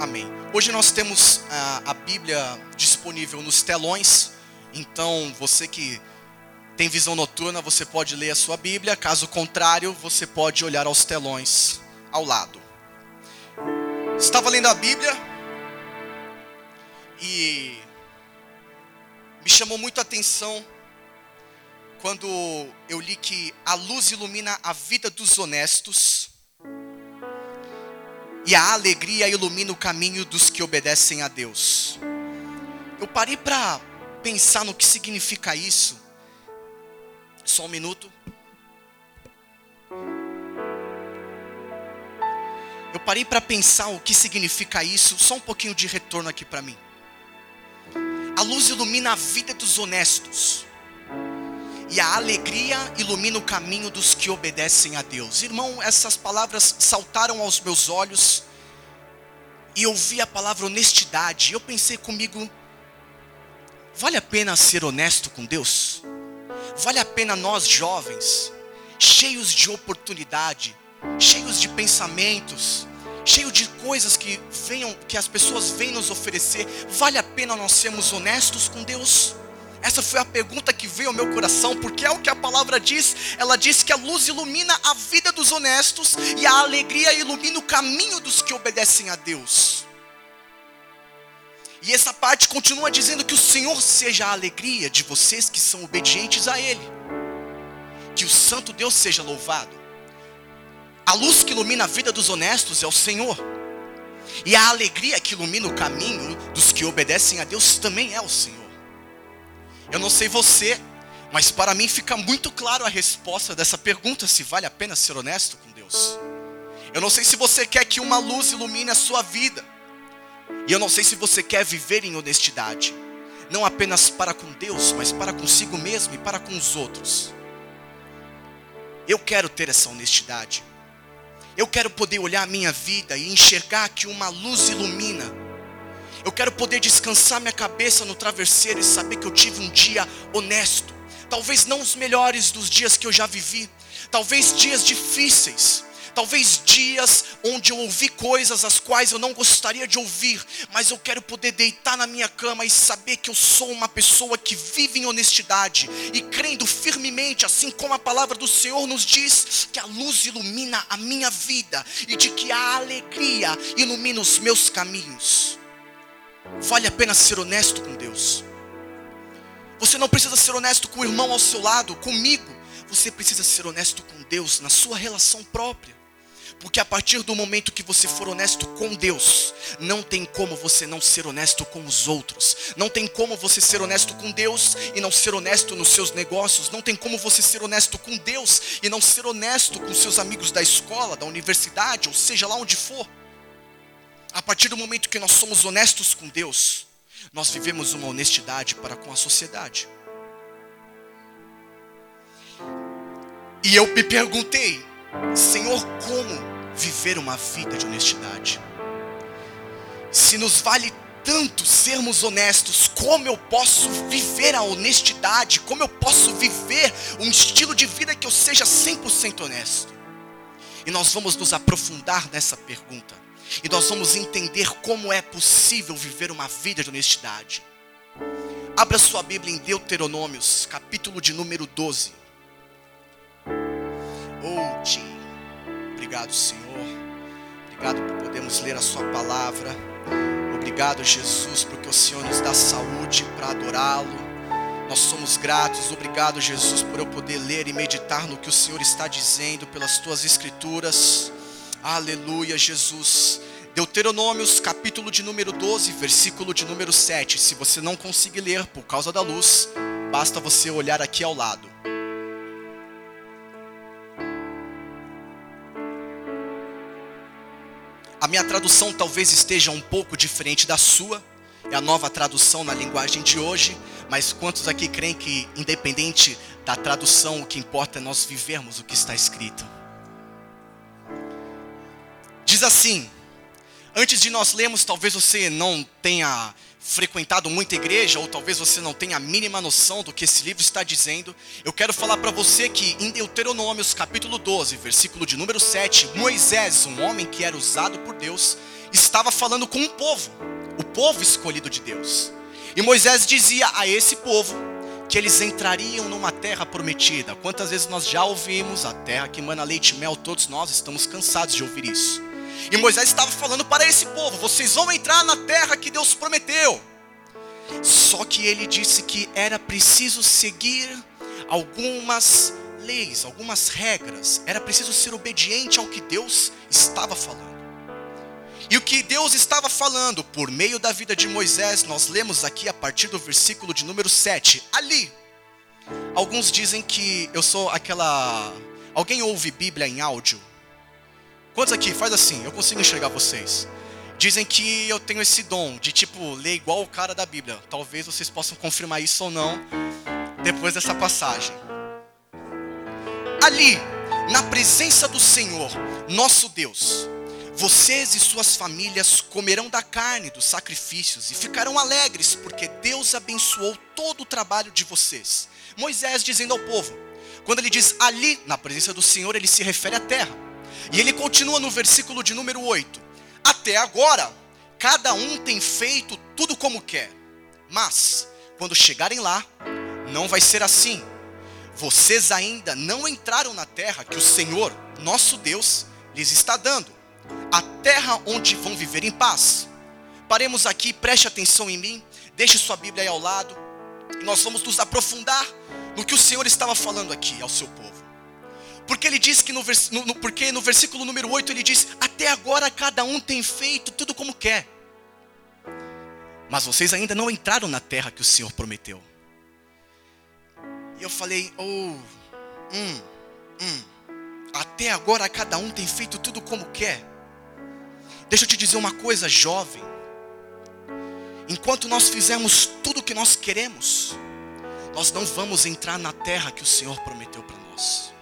Amém. Hoje nós temos a, a Bíblia disponível nos telões, então você que tem visão noturna, você pode ler a sua Bíblia, caso contrário, você pode olhar aos telões ao lado. Estava lendo a Bíblia e me chamou muito a atenção quando eu li que a luz ilumina a vida dos honestos e a alegria ilumina o caminho dos que obedecem a Deus. Eu parei para pensar no que significa isso. Só um minuto. Eu parei para pensar o que significa isso. Só um pouquinho de retorno aqui para mim. A luz ilumina a vida dos honestos. E a alegria ilumina o caminho dos que obedecem a Deus. Irmão, essas palavras saltaram aos meus olhos. E eu vi a palavra honestidade. Eu pensei comigo: vale a pena ser honesto com Deus? Vale a pena nós jovens, cheios de oportunidade, cheios de pensamentos, cheio de coisas que venham, que as pessoas vêm nos oferecer, vale a pena nós sermos honestos com Deus? Essa foi a pergunta que veio ao meu coração, porque é o que a palavra diz. Ela diz que a luz ilumina a vida dos honestos e a alegria ilumina o caminho dos que obedecem a Deus. E essa parte continua dizendo que o Senhor seja a alegria de vocês que são obedientes a Ele. Que o Santo Deus seja louvado. A luz que ilumina a vida dos honestos é o Senhor. E a alegria que ilumina o caminho dos que obedecem a Deus também é o Senhor. Eu não sei você, mas para mim fica muito claro a resposta dessa pergunta: se vale a pena ser honesto com Deus. Eu não sei se você quer que uma luz ilumine a sua vida. E eu não sei se você quer viver em honestidade, não apenas para com Deus, mas para consigo mesmo e para com os outros. Eu quero ter essa honestidade. Eu quero poder olhar a minha vida e enxergar que uma luz ilumina. Eu quero poder descansar minha cabeça no travesseiro e saber que eu tive um dia honesto. Talvez não os melhores dos dias que eu já vivi, talvez dias difíceis, talvez dias onde eu ouvi coisas as quais eu não gostaria de ouvir, mas eu quero poder deitar na minha cama e saber que eu sou uma pessoa que vive em honestidade e crendo firmemente, assim como a palavra do Senhor nos diz, que a luz ilumina a minha vida e de que a alegria ilumina os meus caminhos. Vale a pena ser honesto com Deus. Você não precisa ser honesto com o irmão ao seu lado, comigo. Você precisa ser honesto com Deus na sua relação própria. Porque a partir do momento que você for honesto com Deus, não tem como você não ser honesto com os outros. Não tem como você ser honesto com Deus e não ser honesto nos seus negócios. Não tem como você ser honesto com Deus e não ser honesto com seus amigos da escola, da universidade, ou seja lá onde for. A partir do momento que nós somos honestos com Deus, nós vivemos uma honestidade para com a sociedade. E eu me perguntei, Senhor, como viver uma vida de honestidade? Se nos vale tanto sermos honestos, como eu posso viver a honestidade? Como eu posso viver um estilo de vida que eu seja 100% honesto? E nós vamos nos aprofundar nessa pergunta. E nós vamos entender como é possível viver uma vida de honestidade. Abra sua Bíblia em Deuteronômios, capítulo de número 12. Oh. Obrigado, Senhor. Obrigado por podermos ler a Sua palavra. Obrigado, Jesus, porque o Senhor nos dá saúde para adorá-lo. Nós somos gratos. Obrigado, Jesus, por eu poder ler e meditar no que o Senhor está dizendo pelas tuas escrituras. Aleluia, Jesus. Deuteronômios, capítulo de número 12, versículo de número 7. Se você não conseguir ler por causa da luz, basta você olhar aqui ao lado. A minha tradução talvez esteja um pouco diferente da sua, é a nova tradução na linguagem de hoje, mas quantos aqui creem que, independente da tradução, o que importa é nós vivermos o que está escrito? Diz assim: Antes de nós lermos, talvez você não tenha frequentado muita igreja, ou talvez você não tenha a mínima noção do que esse livro está dizendo, eu quero falar para você que em Deuteronômios capítulo 12, versículo de número 7, Moisés, um homem que era usado por Deus, estava falando com um povo, o povo escolhido de Deus. E Moisés dizia a esse povo que eles entrariam numa terra prometida. Quantas vezes nós já ouvimos a terra que mana leite e mel, todos nós estamos cansados de ouvir isso. E Moisés estava falando para esse povo: vocês vão entrar na terra que Deus prometeu. Só que ele disse que era preciso seguir algumas leis, algumas regras, era preciso ser obediente ao que Deus estava falando. E o que Deus estava falando por meio da vida de Moisés, nós lemos aqui a partir do versículo de número 7. Ali, alguns dizem que eu sou aquela. Alguém ouve Bíblia em áudio? Quantos aqui? Faz assim, eu consigo enxergar vocês. Dizem que eu tenho esse dom de tipo ler igual o cara da Bíblia. Talvez vocês possam confirmar isso ou não depois dessa passagem. Ali, na presença do Senhor, nosso Deus, vocês e suas famílias comerão da carne dos sacrifícios e ficarão alegres, porque Deus abençoou todo o trabalho de vocês. Moisés dizendo ao povo, quando ele diz ali, na presença do Senhor, ele se refere à terra. E ele continua no versículo de número 8: Até agora, cada um tem feito tudo como quer, mas quando chegarem lá, não vai ser assim. Vocês ainda não entraram na terra que o Senhor, nosso Deus, lhes está dando a terra onde vão viver em paz. Paremos aqui, preste atenção em mim, deixe sua Bíblia aí ao lado. Nós vamos nos aprofundar no que o Senhor estava falando aqui ao seu povo. Porque ele diz que no, no, porque no versículo número 8 ele diz: Até agora cada um tem feito tudo como quer. Mas vocês ainda não entraram na terra que o Senhor prometeu. E eu falei: Oh, hum, hum. Até agora cada um tem feito tudo como quer. Deixa eu te dizer uma coisa, jovem. Enquanto nós fizermos tudo o que nós queremos, nós não vamos entrar na terra que o Senhor prometeu para nós.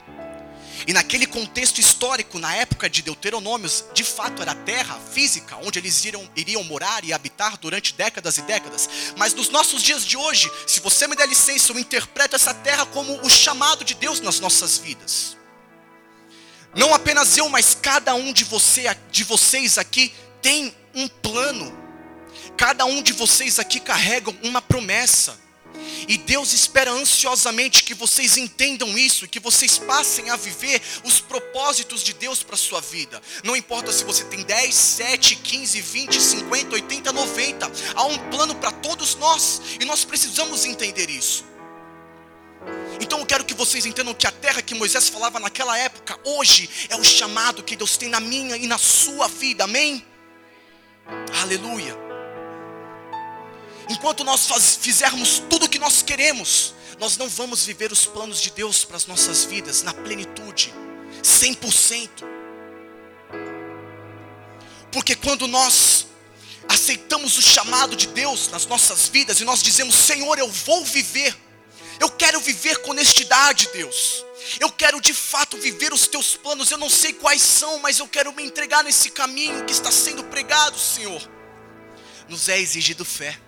E naquele contexto histórico, na época de Deuteronômios, de fato era terra física, onde eles iriam, iriam morar e habitar durante décadas e décadas. Mas nos nossos dias de hoje, se você me der licença, eu interpreto essa terra como o chamado de Deus nas nossas vidas. Não apenas eu, mas cada um de, você, de vocês aqui tem um plano. Cada um de vocês aqui carrega uma promessa. E Deus espera ansiosamente que vocês entendam isso, que vocês passem a viver os propósitos de Deus para a sua vida. Não importa se você tem 10, 7, 15, 20, 50, 80, 90, há um plano para todos nós, e nós precisamos entender isso. Então eu quero que vocês entendam que a terra que Moisés falava naquela época, hoje é o chamado que Deus tem na minha e na sua vida, amém? Aleluia. Enquanto nós faz, fizermos tudo o que nós queremos, nós não vamos viver os planos de Deus para as nossas vidas na plenitude, 100%. Porque quando nós aceitamos o chamado de Deus nas nossas vidas e nós dizemos, Senhor, eu vou viver eu quero viver com honestidade, Deus. Eu quero de fato viver os teus planos. Eu não sei quais são, mas eu quero me entregar nesse caminho que está sendo pregado, Senhor. Nos é exigido fé.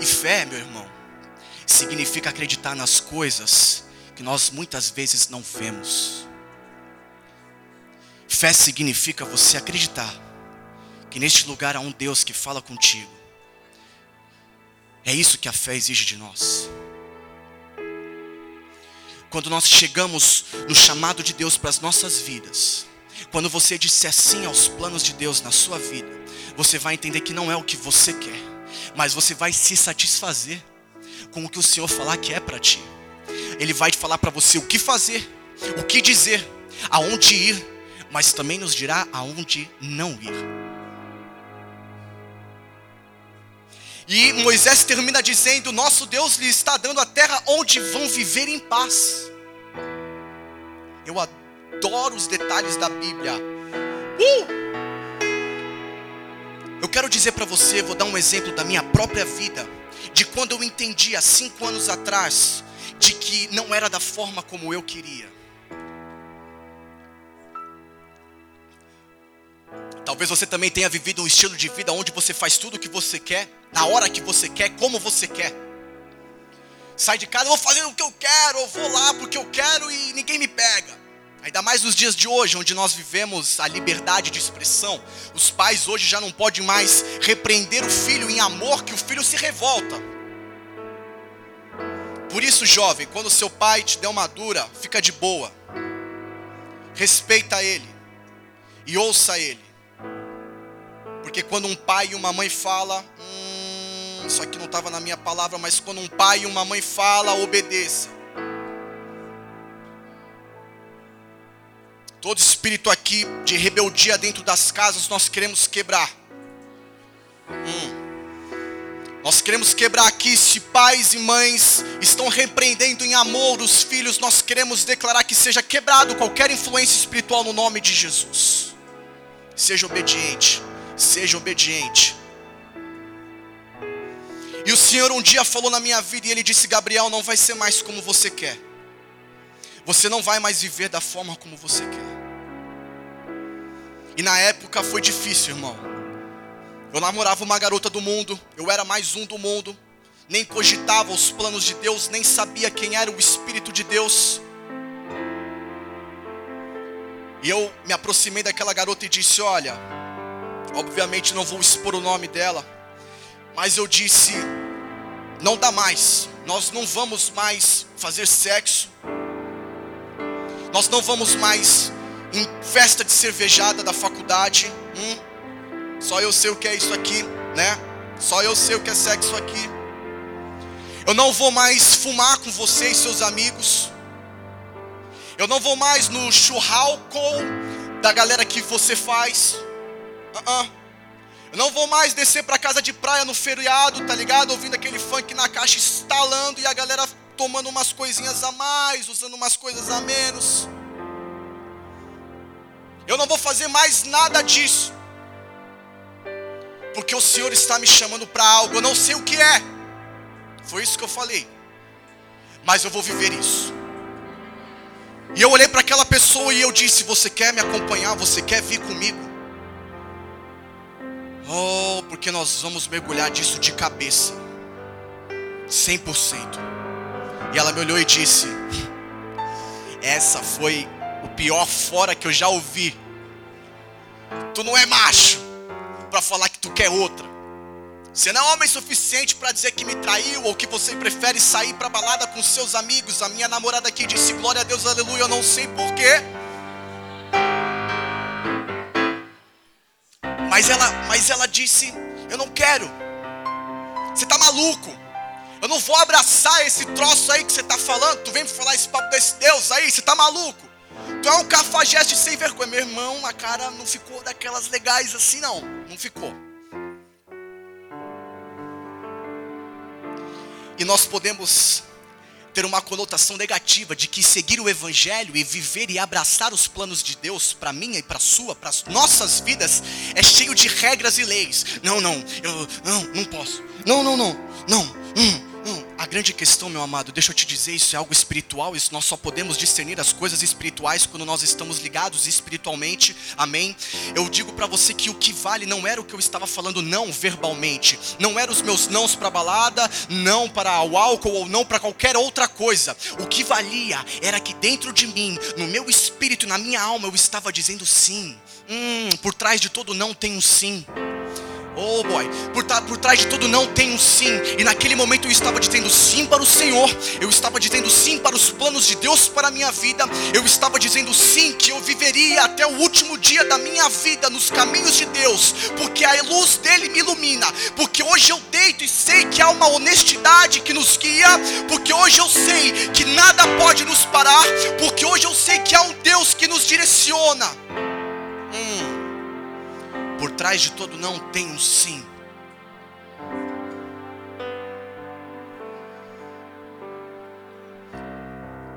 E fé, meu irmão, significa acreditar nas coisas que nós muitas vezes não vemos. Fé significa você acreditar que neste lugar há um Deus que fala contigo é isso que a fé exige de nós. Quando nós chegamos no chamado de Deus para as nossas vidas, quando você disser sim aos planos de Deus na sua vida, você vai entender que não é o que você quer, mas você vai se satisfazer com o que o Senhor falar que é para ti. Ele vai te falar para você o que fazer, o que dizer, aonde ir, mas também nos dirá aonde não ir. E Moisés termina dizendo: Nosso Deus lhe está dando a terra onde vão viver em paz. Eu adoro os detalhes da Bíblia. Uh! Eu quero dizer para você, vou dar um exemplo da minha própria vida, de quando eu entendi há cinco anos atrás, de que não era da forma como eu queria. Talvez você também tenha vivido um estilo de vida onde você faz tudo o que você quer, na hora que você quer, como você quer. Sai de casa, vou fazer o que eu quero, eu vou lá porque eu quero e ninguém me pega. Ainda mais nos dias de hoje, onde nós vivemos a liberdade de expressão. Os pais hoje já não podem mais repreender o filho em amor, que o filho se revolta. Por isso, jovem, quando seu pai te der uma dura, fica de boa. Respeita ele e ouça ele. Porque quando um pai e uma mãe fala, hum, isso aqui não estava na minha palavra, mas quando um pai e uma mãe fala, obedeça. Todo espírito aqui de rebeldia dentro das casas nós queremos quebrar. Hum. Nós queremos quebrar aqui, se pais e mães estão repreendendo em amor os filhos, nós queremos declarar que seja quebrado qualquer influência espiritual no nome de Jesus. Seja obediente, seja obediente. E o Senhor um dia falou na minha vida e ele disse: Gabriel, não vai ser mais como você quer. Você não vai mais viver da forma como você quer. E na época foi difícil, irmão. Eu namorava uma garota do mundo, eu era mais um do mundo, nem cogitava os planos de Deus, nem sabia quem era o Espírito de Deus. E eu me aproximei daquela garota e disse: Olha, obviamente não vou expor o nome dela, mas eu disse: Não dá mais, nós não vamos mais fazer sexo, nós não vamos mais em festa de cervejada da faculdade. Hum, só eu sei o que é isso aqui, né? Só eu sei o que é sexo aqui. Eu não vou mais fumar com você e seus amigos. Eu não vou mais no churrasco da galera que você faz. Uh -uh. Eu não vou mais descer para casa de praia no feriado, tá ligado? Ouvindo aquele funk na caixa estalando e a galera tomando umas coisinhas a mais, usando umas coisas a menos. Eu não vou fazer mais nada disso. Porque o Senhor está me chamando para algo, eu não sei o que é. Foi isso que eu falei. Mas eu vou viver isso. E eu olhei para aquela pessoa e eu disse: Você quer me acompanhar? Você quer vir comigo? Oh, porque nós vamos mergulhar disso de cabeça. 100%. E ela me olhou e disse: Essa foi o pior fora que eu já ouvi. Tu não é macho para falar que tu quer outra. Você não é homem suficiente para dizer que me traiu ou que você prefere sair para balada com seus amigos. A minha namorada aqui disse glória a Deus, aleluia, eu não sei porquê. Mas ela, mas ela disse, eu não quero. Você tá maluco? Eu não vou abraçar esse troço aí que você tá falando. Tu vem falar esse papo desse Deus aí, você tá maluco? Tu é um cafajeste sem vergonha. Meu irmão, a cara não ficou daquelas legais assim, não. Não ficou. E nós podemos ter uma conotação negativa de que seguir o Evangelho e viver e abraçar os planos de Deus para minha e para sua, para as nossas vidas, é cheio de regras e leis. Não, não, eu não, não posso. Não, não, não, não. Hum. Hum, a grande questão, meu amado, deixa eu te dizer, isso é algo espiritual, isso nós só podemos discernir as coisas espirituais quando nós estamos ligados espiritualmente, amém? Eu digo para você que o que vale não era o que eu estava falando não verbalmente, não eram os meus nãos para balada, não para o álcool ou não para qualquer outra coisa. O que valia era que dentro de mim, no meu espírito, na minha alma, eu estava dizendo sim. Hum, por trás de todo não tem um sim. Oh boy, por, por trás de tudo não tem um sim. E naquele momento eu estava dizendo sim para o Senhor. Eu estava dizendo sim para os planos de Deus para a minha vida. Eu estava dizendo sim que eu viveria até o último dia da minha vida nos caminhos de Deus, porque a luz dele me ilumina. Porque hoje eu deito e sei que há uma honestidade que nos guia. Porque hoje eu sei que nada pode nos parar. Porque hoje eu sei que há um Deus que nos direciona. Por trás de todo não tem um sim.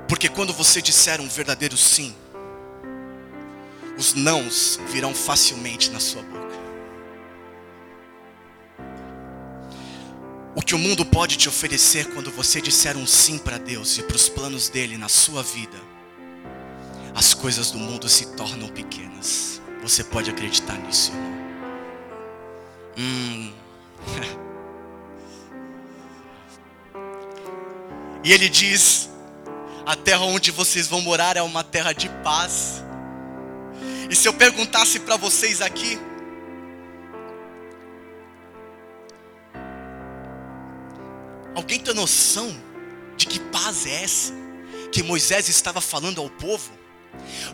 Porque quando você disser um verdadeiro sim, os nãos virão facilmente na sua boca. O que o mundo pode te oferecer quando você disser um sim para Deus e para os planos dele na sua vida, as coisas do mundo se tornam pequenas. Você pode acreditar nisso, irmão. Hum. e ele diz: A terra onde vocês vão morar é uma terra de paz. E se eu perguntasse para vocês aqui, alguém tem noção de que paz é essa que Moisés estava falando ao povo?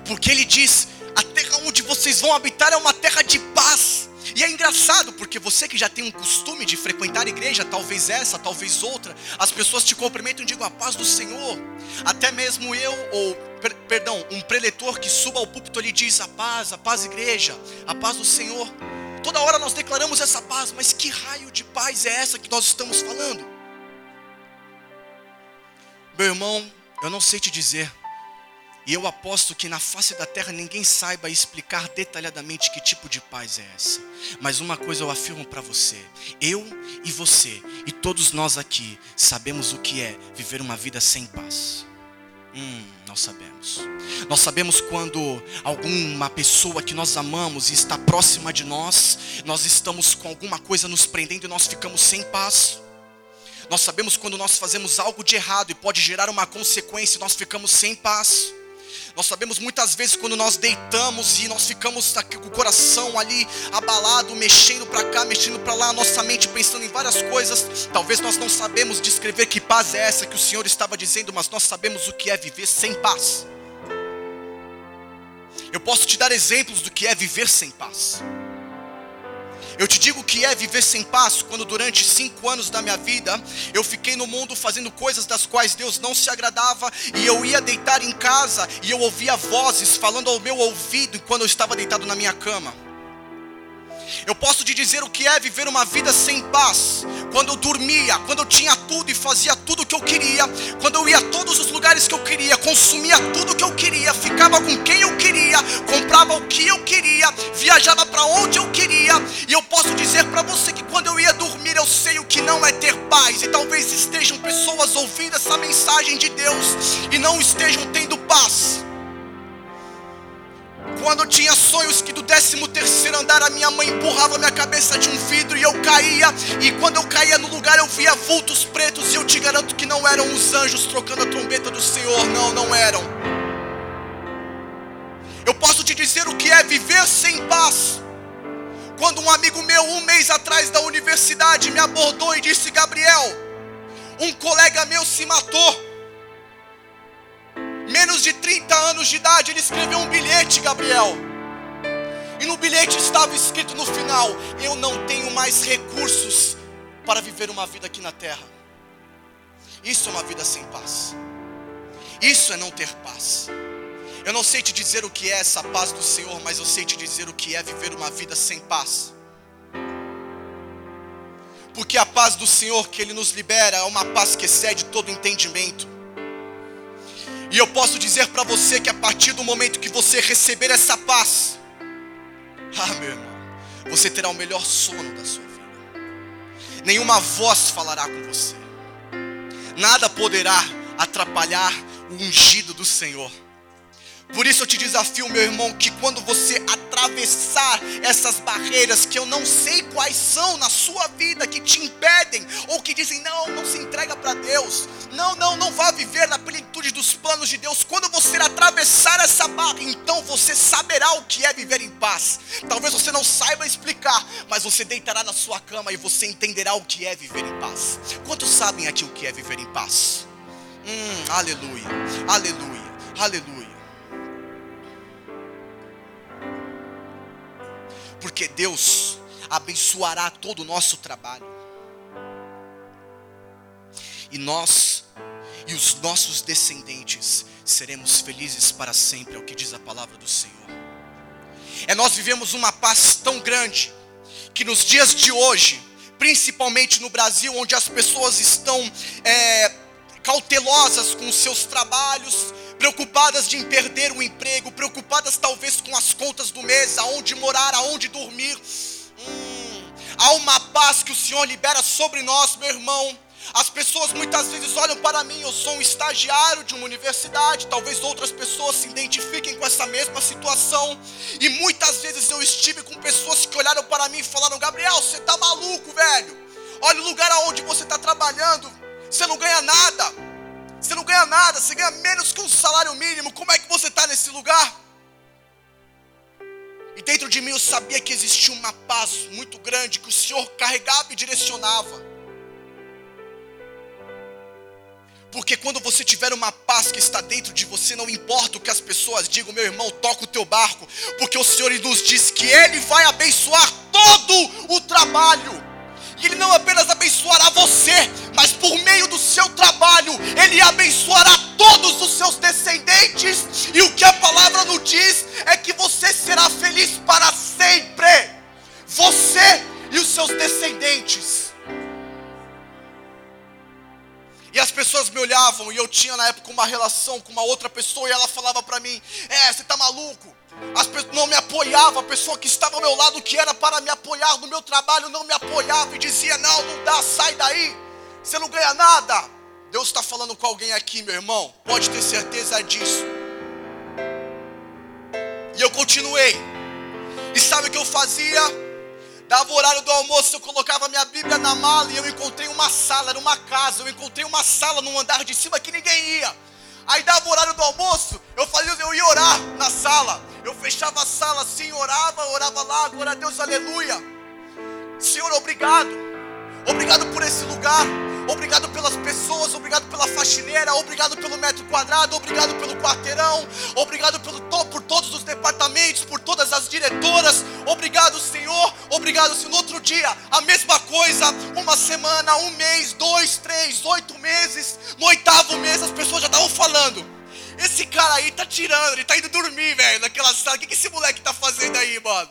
Porque ele diz: a terra onde vocês vão habitar é uma terra de paz. E é engraçado, porque você que já tem um costume de frequentar a igreja, talvez essa, talvez outra, as pessoas te cumprimentam e digam a paz do Senhor. Até mesmo eu, ou, per, perdão, um preletor que suba ao púlpito, ele diz a paz, a paz igreja, a paz do Senhor. Toda hora nós declaramos essa paz, mas que raio de paz é essa que nós estamos falando? Meu irmão, eu não sei te dizer. E eu aposto que na face da terra ninguém saiba explicar detalhadamente que tipo de paz é essa. Mas uma coisa eu afirmo para você: eu e você e todos nós aqui sabemos o que é viver uma vida sem paz. Hum, nós sabemos. Nós sabemos quando alguma pessoa que nós amamos e está próxima de nós, nós estamos com alguma coisa nos prendendo e nós ficamos sem paz. Nós sabemos quando nós fazemos algo de errado e pode gerar uma consequência e nós ficamos sem paz. Nós sabemos muitas vezes quando nós deitamos e nós ficamos com o coração ali abalado, mexendo para cá, mexendo para lá, nossa mente pensando em várias coisas. Talvez nós não sabemos descrever que paz é essa que o Senhor estava dizendo, mas nós sabemos o que é viver sem paz. Eu posso te dar exemplos do que é viver sem paz. Eu te digo que é viver sem paz quando durante cinco anos da minha vida eu fiquei no mundo fazendo coisas das quais Deus não se agradava e eu ia deitar em casa e eu ouvia vozes falando ao meu ouvido quando eu estava deitado na minha cama. Eu posso te dizer o que é viver uma vida sem paz. Quando eu dormia, quando eu tinha tudo e fazia tudo o que eu queria, quando eu ia a todos os lugares que eu queria, consumia tudo o que eu queria, ficava com quem eu queria, comprava o que eu queria, viajava para onde eu queria. E eu posso dizer para você que quando eu ia dormir, eu sei o que não é ter paz. E talvez estejam pessoas ouvindo essa mensagem de Deus e não estejam tendo paz. Quando eu tinha sonhos que do 13 terceiro andar a minha mãe empurrava minha cabeça de um vidro e eu caía, e quando eu caía no lugar eu via vultos pretos e eu te garanto que não eram os anjos trocando a trombeta do Senhor, não, não eram. Eu posso te dizer o que é viver sem paz. Quando um amigo meu, um mês atrás da universidade, me abordou e disse: Gabriel, um colega meu se matou menos de 30 anos de idade, ele escreveu um bilhete, Gabriel. E no bilhete estava escrito no final: Eu não tenho mais recursos para viver uma vida aqui na terra. Isso é uma vida sem paz. Isso é não ter paz. Eu não sei te dizer o que é essa paz do Senhor, mas eu sei te dizer o que é viver uma vida sem paz. Porque a paz do Senhor que Ele nos libera é uma paz que excede todo entendimento. E eu posso dizer para você que a partir do momento que você receber essa paz, ah, meu irmão, você terá o melhor sono da sua vida. Nenhuma voz falará com você. Nada poderá atrapalhar o ungido do Senhor. Por isso eu te desafio, meu irmão, que quando você atravessar essas barreiras que eu não sei quais são na sua vida que te impedem ou que dizem não, não se entrega para Deus. Não, não, não vá viver na plenitude dos planos de Deus. Quando você atravessar essa barra, então você saberá o que é viver em paz. Talvez você não saiba explicar, mas você deitará na sua cama e você entenderá o que é viver em paz. Quantos sabem aqui o que é viver em paz? Hum, aleluia, aleluia, aleluia. Porque Deus abençoará todo o nosso trabalho. E nós e os nossos descendentes seremos felizes para sempre, é o que diz a palavra do Senhor. É nós vivemos uma paz tão grande que nos dias de hoje, principalmente no Brasil, onde as pessoas estão é, cautelosas com seus trabalhos, preocupadas de perder o emprego, preocupadas talvez com as contas do mês, aonde morar, aonde dormir. Hum, há uma paz que o Senhor libera sobre nós, meu irmão. As pessoas muitas vezes olham para mim, eu sou um estagiário de uma universidade, talvez outras pessoas se identifiquem com essa mesma situação. E muitas vezes eu estive com pessoas que olharam para mim e falaram: Gabriel, você está maluco, velho. Olha o lugar aonde você está trabalhando, você não ganha nada. Você não ganha nada, você ganha menos que um salário mínimo. Como é que você está nesse lugar? E dentro de mim eu sabia que existia uma paz muito grande que o Senhor carregava e direcionava. Porque quando você tiver uma paz que está dentro de você, não importa o que as pessoas digam, meu irmão, toca o teu barco, porque o Senhor nos diz que Ele vai abençoar todo o trabalho. E Ele não apenas abençoará você, mas por meio do seu trabalho, Ele abençoará todos os seus descendentes. E o que a palavra nos diz é que você será feliz para sempre. Você e os seus descendentes. E as pessoas me olhavam e eu tinha na época uma relação com uma outra pessoa e ela falava para mim: "É, você tá maluco?" As pessoas não me apoiavam, a pessoa que estava ao meu lado que era para me apoiar no meu trabalho não me apoiava e dizia: "Não, não dá, sai daí. Você não ganha nada." Deus está falando com alguém aqui, meu irmão. Pode ter certeza disso. E eu continuei. E sabe o que eu fazia? Dava o horário do almoço, eu colocava minha Bíblia na mala e eu encontrei uma sala, era uma casa, eu encontrei uma sala no andar de cima que ninguém ia. Aí dava o horário do almoço, eu fazia, eu ia orar na sala. Eu fechava a sala assim, orava, orava lá, glória a Deus, aleluia. Senhor, obrigado. Obrigado por esse lugar. Obrigado pelas pessoas, obrigado pela faxineira, obrigado pelo metro quadrado, obrigado pelo quarteirão, obrigado pelo, por todos os departamentos, por todas as diretoras. Obrigado, Senhor. Obrigado, Senhor. No outro dia, a mesma coisa. Uma semana, um mês, dois, três, oito meses. No oitavo mês, as pessoas já estavam falando. Esse cara aí tá tirando, ele tá indo dormir, velho, naquela sala. O que, que esse moleque tá fazendo aí, mano?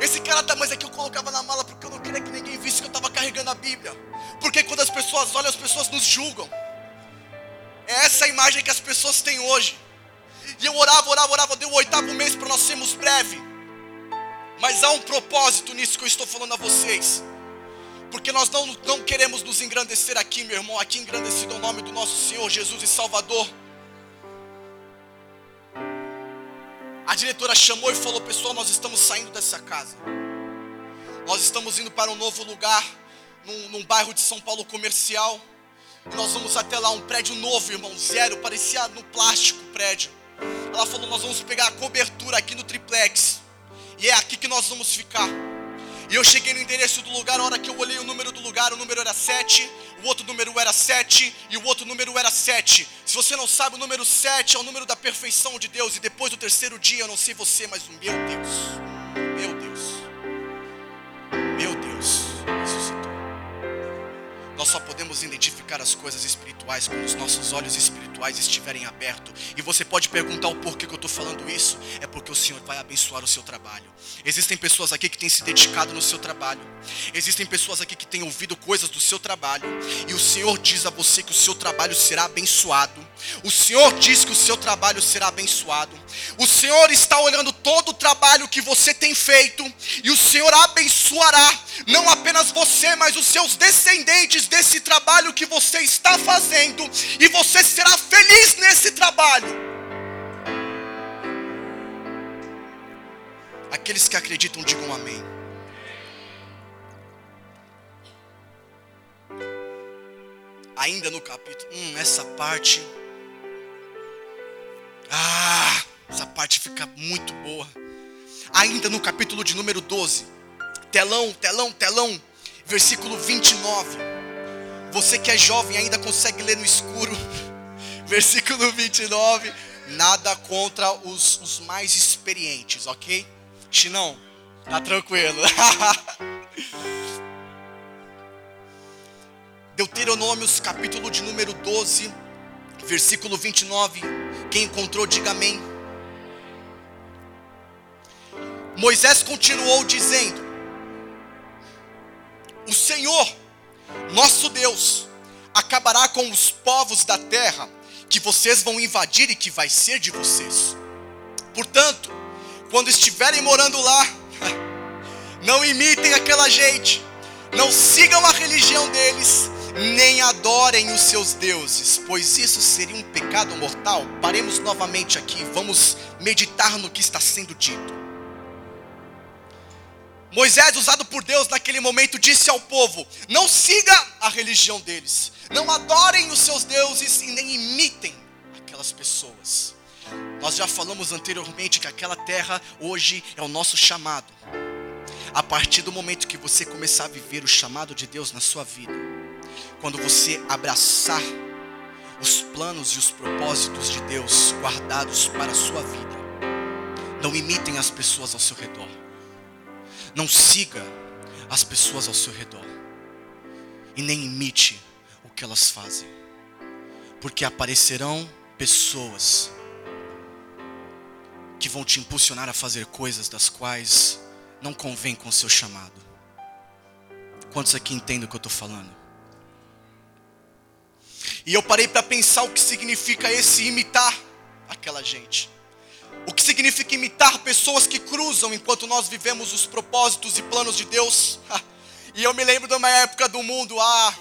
Esse cara tá, mas aqui eu colocava na mala porque eu não queria que ninguém visse que eu estava carregando a Bíblia. Porque quando as pessoas olham, as pessoas nos julgam. É essa a imagem que as pessoas têm hoje. E eu orava, orava, orava, deu o oitavo mês para nós sermos breve. Mas há um propósito nisso que eu estou falando a vocês. Porque nós não, não queremos nos engrandecer aqui, meu irmão. Aqui engrandecido é o nome do nosso Senhor Jesus e Salvador. A diretora chamou e falou: Pessoal, nós estamos saindo dessa casa. Nós estamos indo para um novo lugar, num, num bairro de São Paulo comercial. E nós vamos até lá, um prédio novo, irmão, zero, parecia no plástico o prédio. Ela falou: Nós vamos pegar a cobertura aqui no triplex. E é aqui que nós vamos ficar. E eu cheguei no endereço do lugar, a hora que eu olhei o número do lugar, o número era 7, o outro número era 7 e o outro número era 7. Se você não sabe, o número 7 é o número da perfeição de Deus. E depois do terceiro dia, eu não sei você, mas o meu Deus, Nós só podemos identificar as coisas espirituais quando os nossos olhos espirituais estiverem abertos. E você pode perguntar o porquê que eu estou falando isso. É porque o Senhor vai abençoar o seu trabalho. Existem pessoas aqui que têm se dedicado no seu trabalho. Existem pessoas aqui que têm ouvido coisas do seu trabalho. E o Senhor diz a você que o seu trabalho será abençoado. O Senhor diz que o seu trabalho será abençoado. O Senhor está olhando todo o trabalho que você tem feito. E o Senhor abençoará. Não apenas você, mas os seus descendentes desse trabalho que você está fazendo. E você será feliz nesse trabalho. Aqueles que acreditam, digam amém. Ainda no capítulo, hum, essa parte. Ah, essa parte fica muito. Ainda no capítulo de número 12, telão, telão, telão, versículo 29. Você que é jovem ainda consegue ler no escuro. Versículo 29. Nada contra os, os mais experientes, ok? Chinão, tá tranquilo. Deuteronômios, capítulo de número 12, versículo 29. Quem encontrou, diga amém. Moisés continuou dizendo: O Senhor, nosso Deus, acabará com os povos da terra que vocês vão invadir e que vai ser de vocês. Portanto, quando estiverem morando lá, não imitem aquela gente, não sigam a religião deles, nem adorem os seus deuses, pois isso seria um pecado mortal. Paremos novamente aqui, vamos meditar no que está sendo dito. Moisés, usado por Deus naquele momento, disse ao povo: Não siga a religião deles, não adorem os seus deuses e nem imitem aquelas pessoas. Nós já falamos anteriormente que aquela terra hoje é o nosso chamado. A partir do momento que você começar a viver o chamado de Deus na sua vida, quando você abraçar os planos e os propósitos de Deus guardados para a sua vida, não imitem as pessoas ao seu redor. Não siga as pessoas ao seu redor. E nem imite o que elas fazem. Porque aparecerão pessoas que vão te impulsionar a fazer coisas das quais não convém com o seu chamado. Quantos aqui entendem o que eu estou falando? E eu parei para pensar o que significa esse imitar aquela gente. O que significa imitar pessoas que cruzam enquanto nós vivemos os propósitos e planos de Deus. E eu me lembro de uma época do mundo, ah,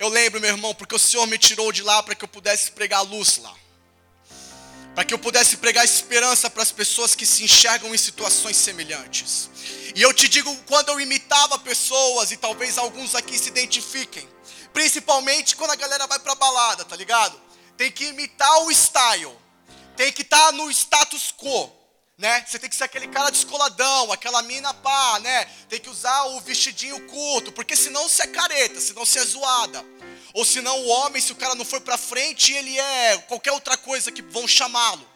eu lembro, meu irmão, porque o Senhor me tirou de lá para que eu pudesse pregar luz lá. Para que eu pudesse pregar esperança para as pessoas que se enxergam em situações semelhantes. E eu te digo, quando eu imitava pessoas, e talvez alguns aqui se identifiquem, principalmente quando a galera vai para balada, tá ligado? Tem que imitar o style tem que estar tá no status quo, né? Você tem que ser aquele cara descoladão, aquela mina pá, né? Tem que usar o vestidinho curto, porque senão você é careta, senão você é zoada. Ou senão o homem, se o cara não for para frente, ele é qualquer outra coisa que vão chamá-lo.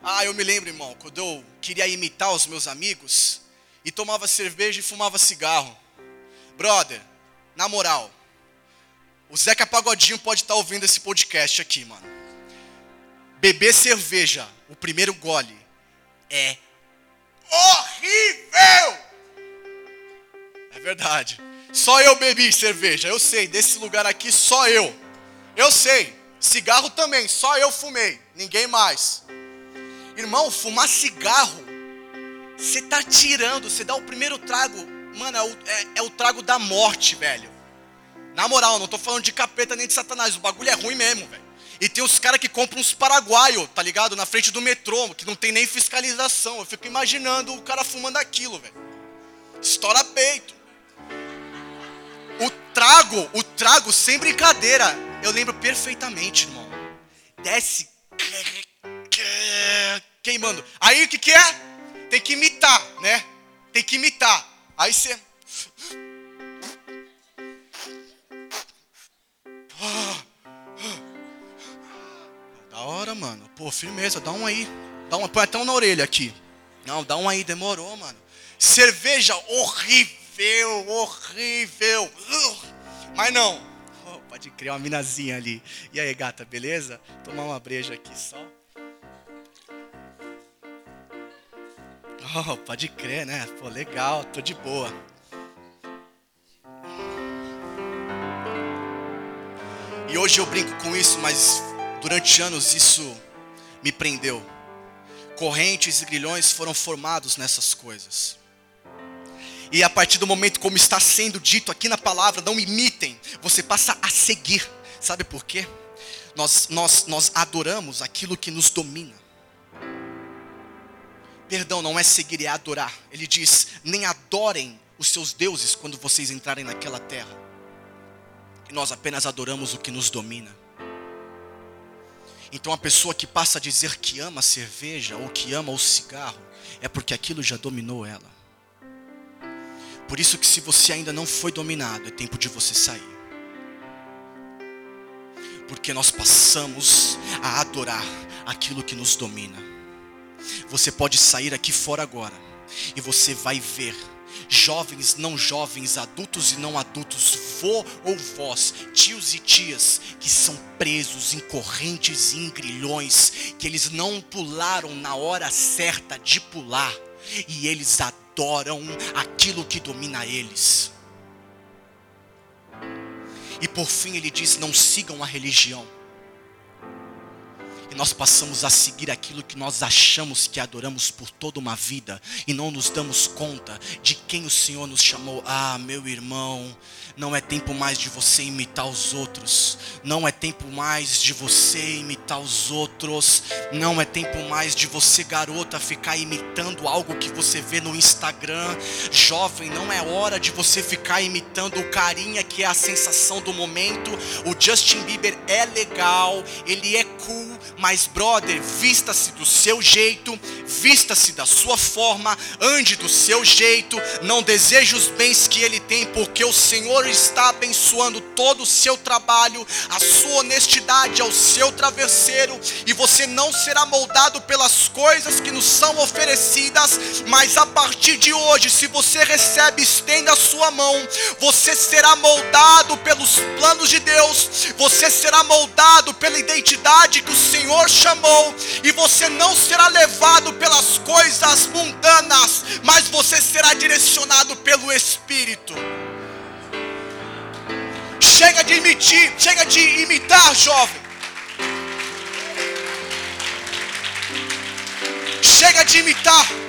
Ah, eu me lembro, irmão, quando eu queria imitar os meus amigos e tomava cerveja e fumava cigarro. Brother, na moral, o Zeca Pagodinho pode estar ouvindo esse podcast aqui, mano. Beber cerveja, o primeiro gole, é horrível! É verdade. Só eu bebi cerveja, eu sei. Desse lugar aqui, só eu. Eu sei. Cigarro também, só eu fumei. Ninguém mais. Irmão, fumar cigarro, você tá tirando. Você dá o primeiro trago, mano, é o, é, é o trago da morte, velho. Na moral, não tô falando de capeta nem de satanás, o bagulho é ruim mesmo, velho. E tem os caras que compram uns paraguaios, tá ligado? Na frente do metrô, que não tem nem fiscalização. Eu fico imaginando o cara fumando aquilo, velho. Estoura peito. O trago, o trago, sem brincadeira, eu lembro perfeitamente, irmão. Desce queimando. Aí o que, que é? Tem que imitar, né? Tem que imitar. Aí você mano. Pô, firmeza, dá um aí. Dá uma, põe até um na orelha aqui. Não, dá um aí, demorou, mano. Cerveja horrível, horrível. Mas não. Oh, pode criar uma minazinha ali. E aí, gata, beleza? Tomar uma breja aqui só. Oh, pode crer, né? Pô, legal, tô de boa. E hoje eu brinco com isso, mas durante anos isso me prendeu. Correntes e grilhões foram formados nessas coisas. E a partir do momento como está sendo dito aqui na palavra, não imitem, você passa a seguir. Sabe por quê? Nós, nós, nós adoramos aquilo que nos domina. Perdão, não é seguir, é adorar. Ele diz: nem adorem os seus deuses quando vocês entrarem naquela terra e nós apenas adoramos o que nos domina. Então a pessoa que passa a dizer que ama a cerveja ou que ama o cigarro é porque aquilo já dominou ela. Por isso que se você ainda não foi dominado, é tempo de você sair. Porque nós passamos a adorar aquilo que nos domina. Você pode sair aqui fora agora e você vai ver jovens, não jovens, adultos e não adultos, vô ou vós, tios e tias, que são presos em correntes e em grilhões, que eles não pularam na hora certa de pular, e eles adoram aquilo que domina eles. E por fim ele diz: não sigam a religião. Nós passamos a seguir aquilo que nós achamos que adoramos por toda uma vida e não nos damos conta de quem o Senhor nos chamou. Ah, meu irmão, não é tempo mais de você imitar os outros. Não é tempo mais de você imitar os outros. Não é tempo mais de você, garota, ficar imitando algo que você vê no Instagram. Jovem, não é hora de você ficar imitando o carinha que é a sensação do momento. O Justin Bieber é legal, ele é cool, mas brother, vista-se do seu jeito, vista-se da sua forma, ande do seu jeito, não deseje os bens que ele tem, porque o Senhor está abençoando todo o seu trabalho, a sua honestidade é o seu travesseiro, e você não será moldado pelas coisas que nos são oferecidas, mas a partir de hoje, se você recebe, estenda a sua mão, você será moldado pelos planos de Deus, você será moldado pela identidade que o Senhor chamou, e você não será levado pelas coisas mundanas, mas você será direcionado pelo Espírito. Chega de imitar, chega de imitar, jovem. Chega de imitar.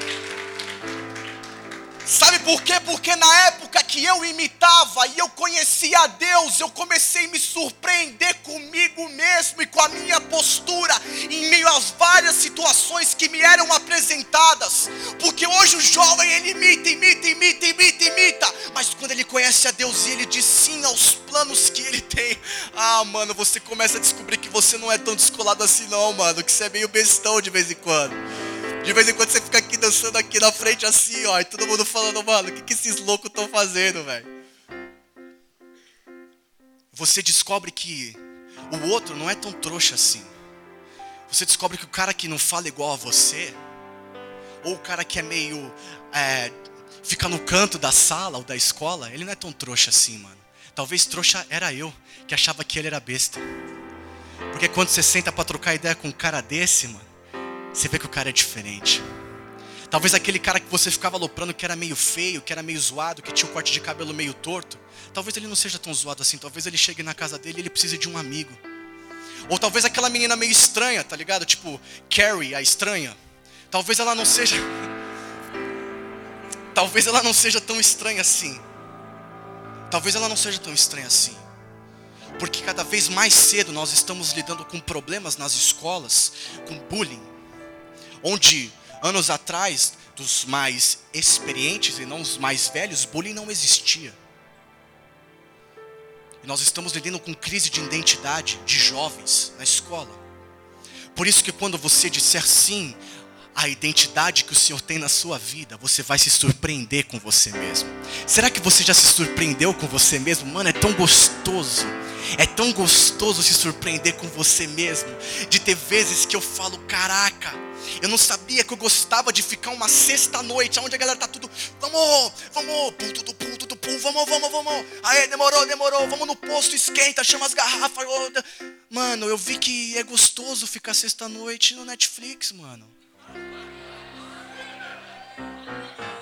Sabe por quê? Porque na época que eu imitava e eu conhecia a Deus, eu comecei a me surpreender comigo mesmo e com a minha postura em meio às várias situações que me eram apresentadas. Porque hoje o jovem ele imita, imita, imita, imita, imita, mas quando ele conhece a Deus e ele diz sim aos planos que ele tem, ah, mano, você começa a descobrir que você não é tão descolado assim não, mano, que você é meio bestão de vez em quando. De vez em quando você fica aqui dançando aqui na frente assim, ó, e todo mundo falando, mano, o que, que esses loucos estão fazendo, velho? Você descobre que o outro não é tão trouxa assim. Você descobre que o cara que não fala igual a você, ou o cara que é meio. É, fica no canto da sala ou da escola, ele não é tão trouxa assim, mano. Talvez trouxa era eu, que achava que ele era besta. Porque quando você senta para trocar ideia com um cara desse, mano, você vê que o cara é diferente. Talvez aquele cara que você ficava aloprando que era meio feio, que era meio zoado, que tinha um corte de cabelo meio torto, talvez ele não seja tão zoado assim, talvez ele chegue na casa dele e ele precise de um amigo. Ou talvez aquela menina meio estranha, tá ligado? Tipo, Carrie, a estranha. Talvez ela não seja Talvez ela não seja tão estranha assim. Talvez ela não seja tão estranha assim. Porque cada vez mais cedo nós estamos lidando com problemas nas escolas, com bullying, onde anos atrás, dos mais experientes e não os mais velhos, bullying não existia. E nós estamos lidando com crise de identidade de jovens na escola. Por isso que quando você disser sim à identidade que o Senhor tem na sua vida, você vai se surpreender com você mesmo. Será que você já se surpreendeu com você mesmo? Mano, é tão gostoso. É tão gostoso se surpreender com você mesmo. De ter vezes que eu falo, caraca, eu não sabia que eu gostava de ficar uma sexta noite, onde a galera tá tudo, vamos, vamos, pum, tudo, pum, tudo, pum, vamos, vamos, vamos. Aí, demorou, demorou, vamos no posto, esquenta, chama as garrafas. Mano, eu vi que é gostoso ficar sexta noite no Netflix, mano.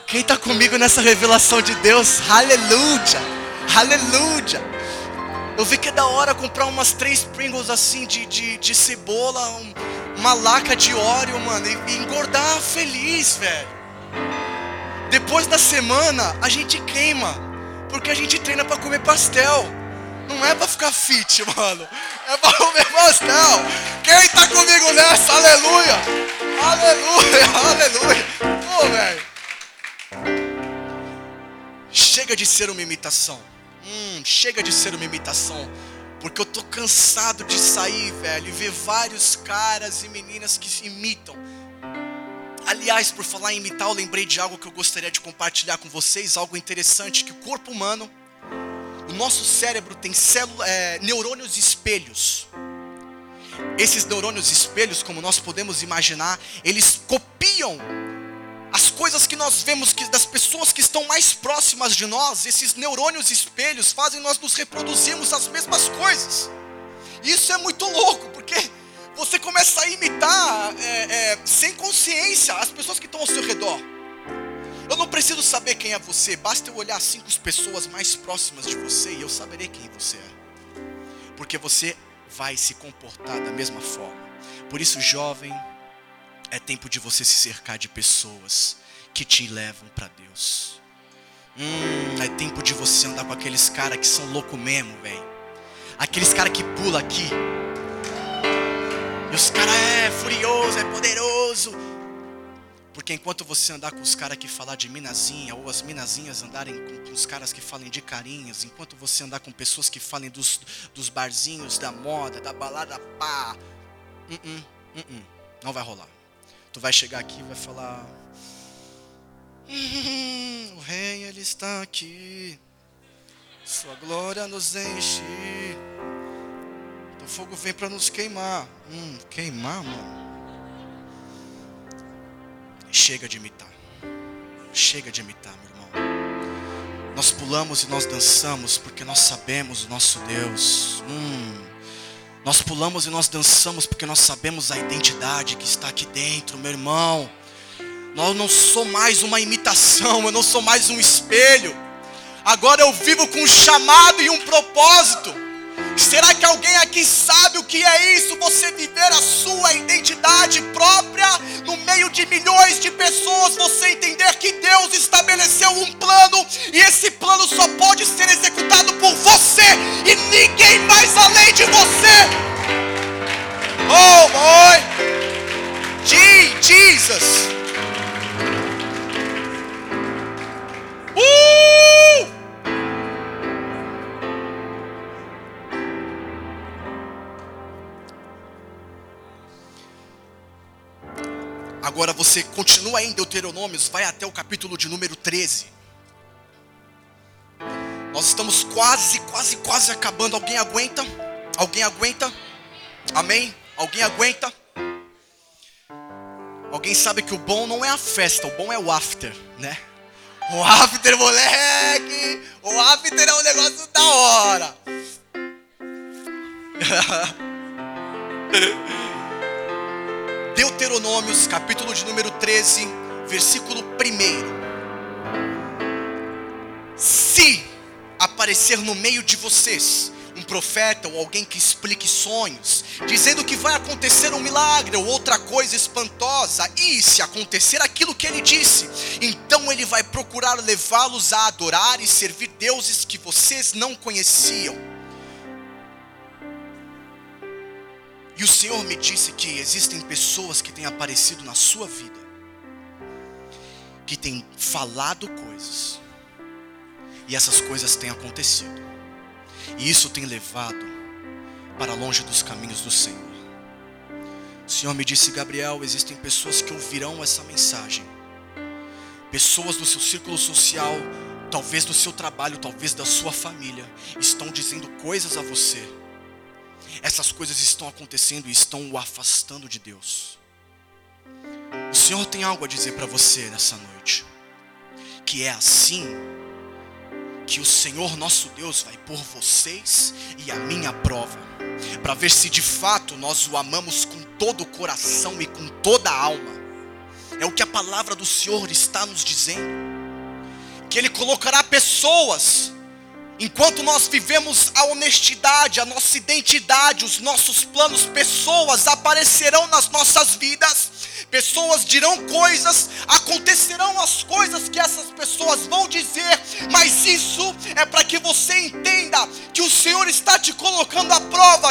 Quem está comigo nessa revelação de Deus? Aleluia! Aleluia! Eu vi que é da hora comprar umas três Pringles assim de, de, de cebola, um, uma laca de óleo, mano, e, e engordar feliz, velho. Depois da semana, a gente queima, porque a gente treina para comer pastel. Não é para ficar fit, mano. É para comer pastel. Quem tá comigo nessa? Aleluia! Aleluia! Aleluia! Ô, oh, velho. Chega de ser uma imitação. Hum, chega de ser uma imitação. Porque eu tô cansado de sair, velho, e ver vários caras e meninas que imitam. Aliás, por falar em imitar, eu lembrei de algo que eu gostaria de compartilhar com vocês, algo interessante que o corpo humano, o nosso cérebro tem célula, é, neurônios espelhos. Esses neurônios espelhos, como nós podemos imaginar, eles copiam as coisas que nós vemos que das pessoas que estão mais próximas de nós, esses neurônios espelhos fazem nós nos reproduzirmos as mesmas coisas. Isso é muito louco, porque você começa a imitar é, é, sem consciência as pessoas que estão ao seu redor. Eu não preciso saber quem é você, basta eu olhar cinco pessoas mais próximas de você e eu saberei quem você é. Porque você vai se comportar da mesma forma. Por isso, jovem, é tempo de você se cercar de pessoas que te levam para Deus. Hum, é tempo de você andar com aqueles caras que são louco mesmo, velho. Aqueles caras que pula aqui. E os caras é furioso, é poderoso. Porque enquanto você andar com os caras que falar de minazinha, ou as minazinhas andarem com, os caras que falem de carinhas, enquanto você andar com pessoas que falem dos, dos barzinhos, da moda, da balada pá, uh -uh, uh não vai rolar. Tu vai chegar aqui e vai falar: hum, O Rei, Ele está aqui, Sua glória nos enche. O fogo vem para nos queimar. Hum, queimar, mano. Chega de imitar. Chega de imitar, meu irmão. Nós pulamos e nós dançamos porque nós sabemos o nosso Deus. Hum. Nós pulamos e nós dançamos porque nós sabemos a identidade que está aqui dentro, meu irmão. Eu não sou mais uma imitação, eu não sou mais um espelho. Agora eu vivo com um chamado e um propósito. Será que alguém aqui sabe o que é isso? Você viver a sua identidade própria no meio de milhões de pessoas, você entender que Deus estabeleceu um plano e esse plano só pode ser executado por você e ninguém mais além de você. Oh boy! Jesus! Uh! Agora você continua em Deuteronômios, vai até o capítulo de número 13. Nós estamos quase, quase, quase acabando. Alguém aguenta? Alguém aguenta? Amém? Alguém aguenta? Alguém sabe que o bom não é a festa, o bom é o after, né? O after, moleque! O after é um negócio da hora! Deuteronômios, capítulo de número 13, versículo 1. Se aparecer no meio de vocês um profeta ou alguém que explique sonhos, dizendo que vai acontecer um milagre ou outra coisa espantosa, e se acontecer aquilo que ele disse, então ele vai procurar levá-los a adorar e servir deuses que vocês não conheciam E o Senhor me disse que existem pessoas que têm aparecido na sua vida, que têm falado coisas, e essas coisas têm acontecido, e isso tem levado para longe dos caminhos do Senhor. O Senhor me disse, Gabriel, existem pessoas que ouvirão essa mensagem, pessoas do seu círculo social, talvez do seu trabalho, talvez da sua família, estão dizendo coisas a você essas coisas estão acontecendo e estão o afastando de Deus. O Senhor tem algo a dizer para você nessa noite. Que é assim que o Senhor nosso Deus vai por vocês e a minha prova, para ver se de fato nós o amamos com todo o coração e com toda a alma. É o que a palavra do Senhor está nos dizendo. Que Ele colocará pessoas Enquanto nós vivemos a honestidade, a nossa identidade, os nossos planos, pessoas aparecerão nas nossas vidas, pessoas dirão coisas, acontecerão as coisas que essas pessoas vão dizer, mas isso é para que você entenda que o Senhor está te colocando à prova.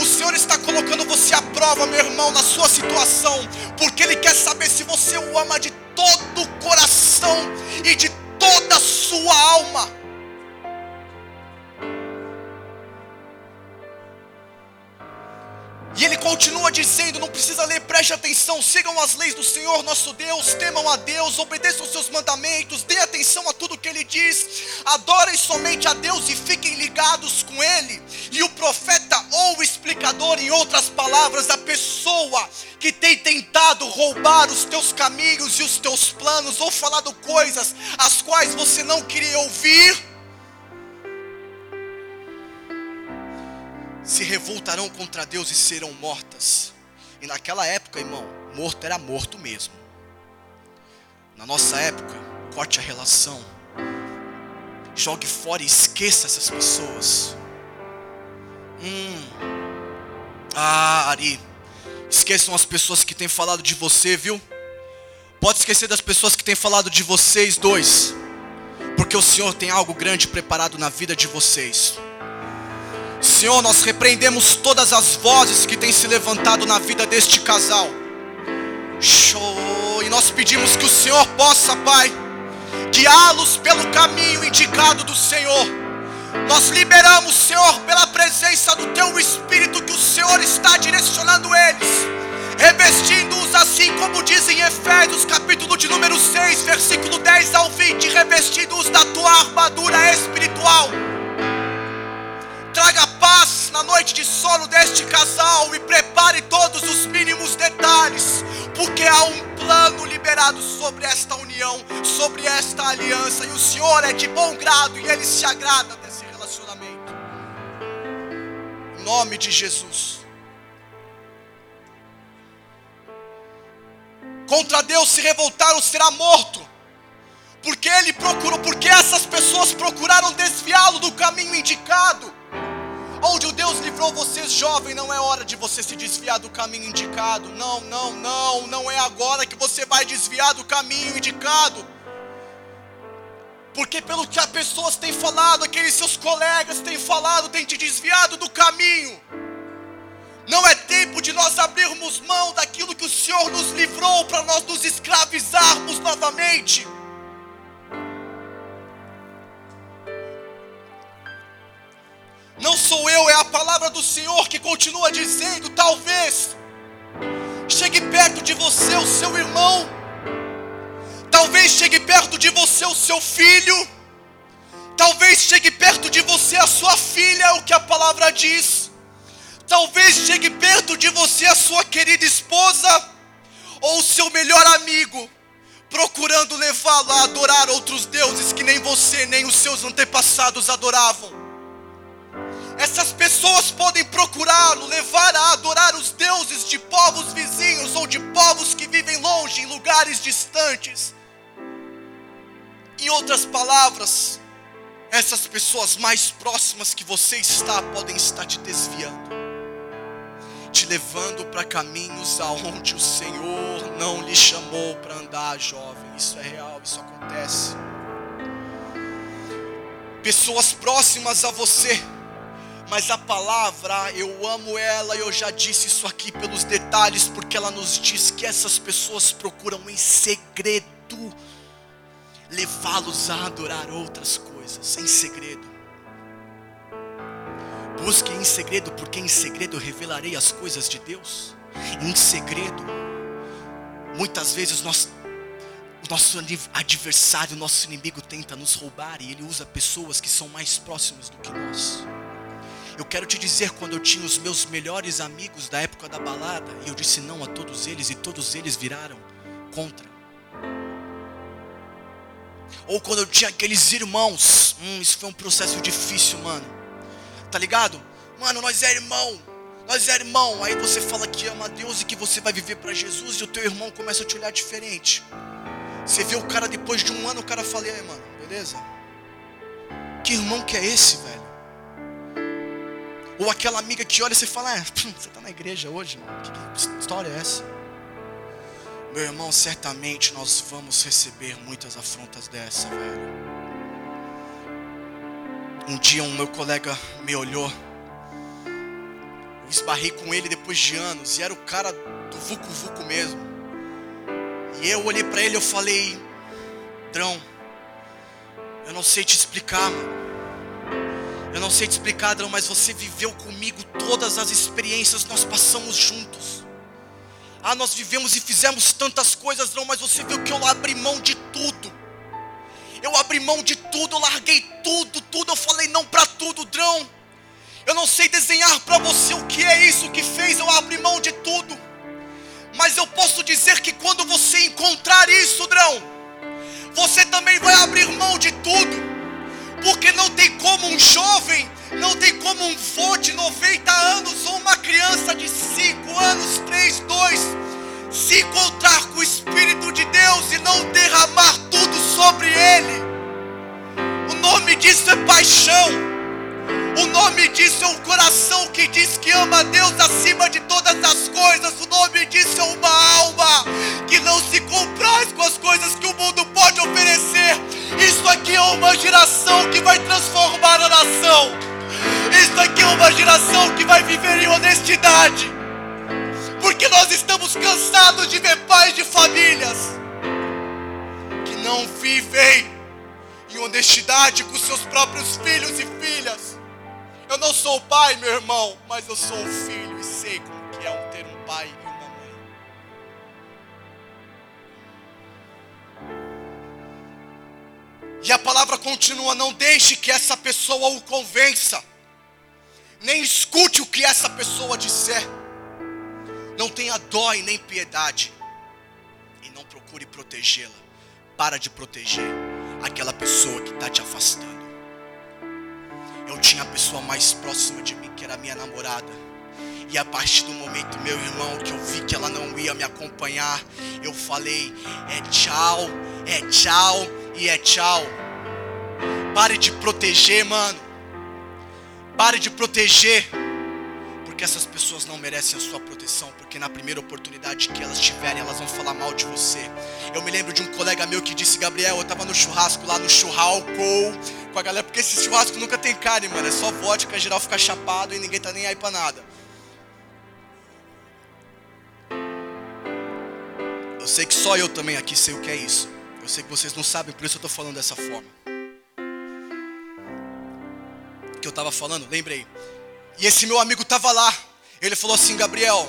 O Senhor está colocando você à prova, meu irmão, na sua situação, porque Ele quer saber se você o ama de todo o coração e de toda a sua alma. E ele continua dizendo: não precisa ler, preste atenção, sigam as leis do Senhor nosso Deus, temam a Deus, obedeçam os seus mandamentos, dê atenção a tudo que ele diz, adorem somente a Deus e fiquem ligados com ele. E o profeta ou o explicador, em outras palavras, a pessoa que tem tentado roubar os teus caminhos e os teus planos, ou falado coisas as quais você não queria ouvir, se revoltarão contra Deus e serão mortas. E naquela época, irmão, morto era morto mesmo. Na nossa época, corte a relação, jogue fora e esqueça essas pessoas. Hum. Ah, Ari. Esqueçam as pessoas que têm falado de você, viu? Pode esquecer das pessoas que têm falado de vocês dois. Porque o Senhor tem algo grande preparado na vida de vocês. Senhor, nós repreendemos todas as vozes que têm se levantado na vida deste casal. Show! E nós pedimos que o Senhor possa, Pai, guiá-los pelo caminho indicado do Senhor. Nós liberamos, Senhor, pela presença do Teu Espírito, que o Senhor está direcionando eles, revestindo-os assim como diz em Efésios, capítulo de número 6, versículo 10 ao 20, revestindo-os da Tua armadura espiritual. Traga paz na noite de sono deste casal e prepare todos os mínimos detalhes, porque há um plano liberado sobre esta união, sobre esta aliança, e o Senhor é de bom grado e ele se agrada desse relacionamento. Em nome de Jesus. Contra Deus se revoltar ou será morto. Porque ele procurou, porque essas pessoas procuraram desviá-lo do caminho indicado. Onde o Deus livrou vocês, jovem, não é hora de você se desviar do caminho indicado. Não, não, não, não é agora que você vai desviar do caminho indicado. Porque pelo que as pessoas têm falado, aqueles seus colegas têm falado, têm te desviado do caminho. Não é tempo de nós abrirmos mão daquilo que o Senhor nos livrou para nós nos escravizarmos novamente. Não sou eu, é a palavra do Senhor que continua dizendo: talvez chegue perto de você o seu irmão, talvez chegue perto de você o seu filho, talvez chegue perto de você a sua filha, é o que a palavra diz, talvez chegue perto de você a sua querida esposa, ou o seu melhor amigo, procurando levá-lo a adorar outros deuses que nem você nem os seus antepassados adoravam. Essas pessoas podem procurá-lo, levar a adorar os deuses de povos vizinhos ou de povos que vivem longe, em lugares distantes. Em outras palavras, essas pessoas mais próximas que você está podem estar te desviando, te levando para caminhos aonde o Senhor não lhe chamou para andar, jovem. Isso é real, isso acontece. Pessoas próximas a você mas a palavra, eu amo ela, eu já disse isso aqui pelos detalhes, porque ela nos diz que essas pessoas procuram em segredo levá-los a adorar outras coisas, em segredo. Busque em segredo, porque em segredo revelarei as coisas de Deus. Em segredo, muitas vezes nós o nosso adversário, o nosso inimigo tenta nos roubar e ele usa pessoas que são mais próximas do que nós. Eu quero te dizer, quando eu tinha os meus melhores amigos da época da balada, e eu disse não a todos eles, e todos eles viraram contra. Ou quando eu tinha aqueles irmãos, hum, isso foi um processo difícil, mano. Tá ligado? Mano, nós é irmão, nós é irmão. Aí você fala que ama a Deus e que você vai viver para Jesus, e o teu irmão começa a te olhar diferente. Você vê o cara depois de um ano, o cara fala, aí, mano, beleza? Que irmão que é esse, velho? Ou aquela amiga que olha e você fala, ah, você está na igreja hoje, que história é essa? Meu irmão, certamente nós vamos receber muitas afrontas dessa, velho. Um dia um meu colega me olhou. Eu esbarrei com ele depois de anos. E era o cara do Vucu Vucu mesmo. E eu olhei para ele e eu falei, Drão, eu não sei te explicar, mano. Eu não sei te explicar, Adão, mas você viveu comigo todas as experiências nós passamos juntos. Ah, nós vivemos e fizemos tantas coisas, não, mas você viu que eu abri mão de tudo. Eu abri mão de tudo, eu larguei tudo, tudo. Eu falei não para tudo, Drão. Eu não sei desenhar para você o que é isso que fez eu abrir mão de tudo. Mas eu posso dizer que quando você encontrar isso, Drão, você também vai abrir mão de tudo. Porque não tem como um jovem, não tem como um vô de 90 anos ou uma criança de 5 anos, 3, 2, se encontrar com o Espírito de Deus e não derramar tudo sobre ele. O nome disso é paixão. O nome disso é um coração que diz que ama a Deus acima de todas as coisas. O nome disso é uma alma que não se compraz com as coisas que o mundo pode oferecer. Isso aqui é uma geração que vai transformar a nação. Isso aqui é uma geração que vai viver em honestidade. Porque nós estamos cansados de ver pais de famílias que não vivem em honestidade com seus próprios filhos e filhas. Eu não sou pai, meu irmão, mas eu sou um filho e sei como que é ter um pai e uma mãe. E a palavra continua: não deixe que essa pessoa o convença, nem escute o que essa pessoa disser. Não tenha dó e nem piedade, e não procure protegê-la. Para de proteger aquela pessoa que está te afastando. Eu tinha a pessoa mais próxima de mim, que era a minha namorada. E a partir do momento, meu irmão, que eu vi que ela não ia me acompanhar, eu falei: é tchau, é tchau e é tchau. Pare de proteger, mano. Pare de proteger porque essas pessoas não merecem a sua proteção, porque na primeira oportunidade que elas tiverem, elas vão falar mal de você. Eu me lembro de um colega meu que disse, Gabriel, eu tava no churrasco lá no churrasco com a galera, porque esse churrasco nunca tem carne, mano, é só vodka, geral fica chapado e ninguém tá nem aí pra nada. Eu sei que só eu também aqui sei o que é isso. Eu sei que vocês não sabem, por isso eu tô falando dessa forma. Que eu tava falando, lembrei. E esse meu amigo tava lá. Ele falou assim, Gabriel,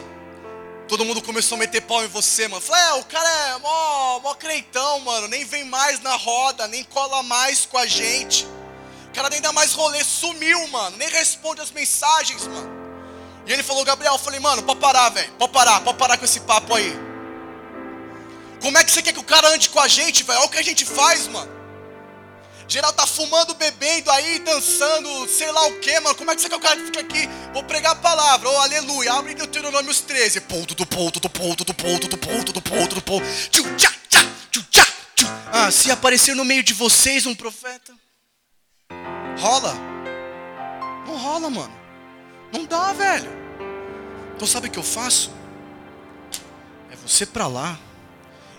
todo mundo começou a meter pau em você, mano. falei, é, o cara é mó, mó creitão, mano. Nem vem mais na roda, nem cola mais com a gente. O cara nem dá mais rolê, sumiu, mano. Nem responde as mensagens, mano. E ele falou, Gabriel, eu falei, mano, pode parar, velho. Pode parar, pode parar com esse papo aí. Como é que você quer que o cara ande com a gente, velho? Olha o que a gente faz, mano. Geral tá fumando, bebendo aí, dançando, sei lá o que, mano. Como é que você quer o cara fica aqui? Vou pregar a palavra, oh aleluia. Abre Deuteronômios 13. Ponto do ponto do ponto do ponto do ponto do ponto do ponto. Tchu, tchá, tchá, tchu, tchá, tchu. Ah, se aparecer no meio de vocês um profeta, rola. Não rola, mano. Não dá, velho. Então sabe o que eu faço? É você pra lá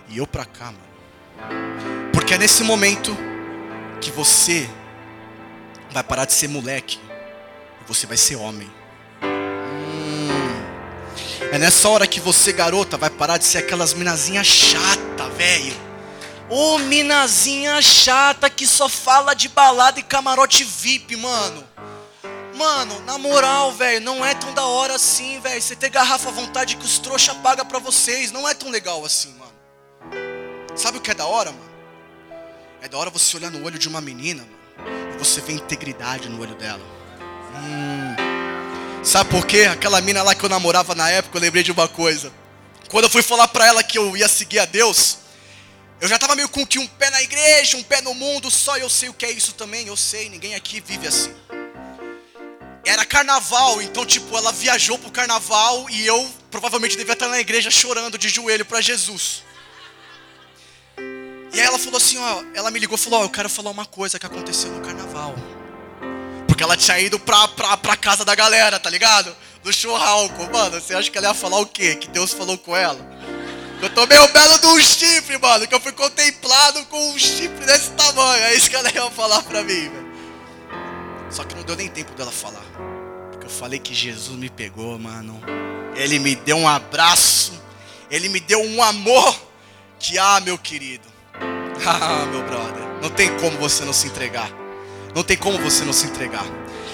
e eu pra cá, mano. Porque é nesse momento que você vai parar de ser moleque e você vai ser homem. Hum. É nessa hora que você, garota, vai parar de ser aquelas minazinha chata, velho. Ô, oh, minazinha chata que só fala de balada e camarote VIP, mano. Mano, na moral, velho, não é tão da hora assim, velho. Você ter garrafa à vontade que os trouxa paga pra vocês, não é tão legal assim, mano. Sabe o que é da hora, mano? É da hora você olhar no olho de uma menina e você vê integridade no olho dela. Hum. Sabe por quê? Aquela mina lá que eu namorava na época, eu lembrei de uma coisa. Quando eu fui falar pra ela que eu ia seguir a Deus, eu já tava meio com que um pé na igreja, um pé no mundo, só eu sei o que é isso também, eu sei, ninguém aqui vive assim. Era carnaval, então tipo, ela viajou pro carnaval e eu provavelmente devia estar na igreja chorando de joelho para Jesus. E aí ela falou assim, ó, ela me ligou e falou, ó, eu quero falar uma coisa que aconteceu no carnaval. Porque ela tinha ido pra, pra, pra casa da galera, tá ligado? Do churrasco. Mano, você acha que ela ia falar o quê? Que Deus falou com ela? Eu tomei o belo de um chifre, mano, que eu fui contemplado com um chifre desse tamanho. É isso que ela ia falar pra mim, velho. Só que não deu nem tempo dela falar. Porque eu falei que Jesus me pegou, mano. Ele me deu um abraço. Ele me deu um amor. Que, ah, meu querido. Ah, meu brother, não tem como você não se entregar. Não tem como você não se entregar.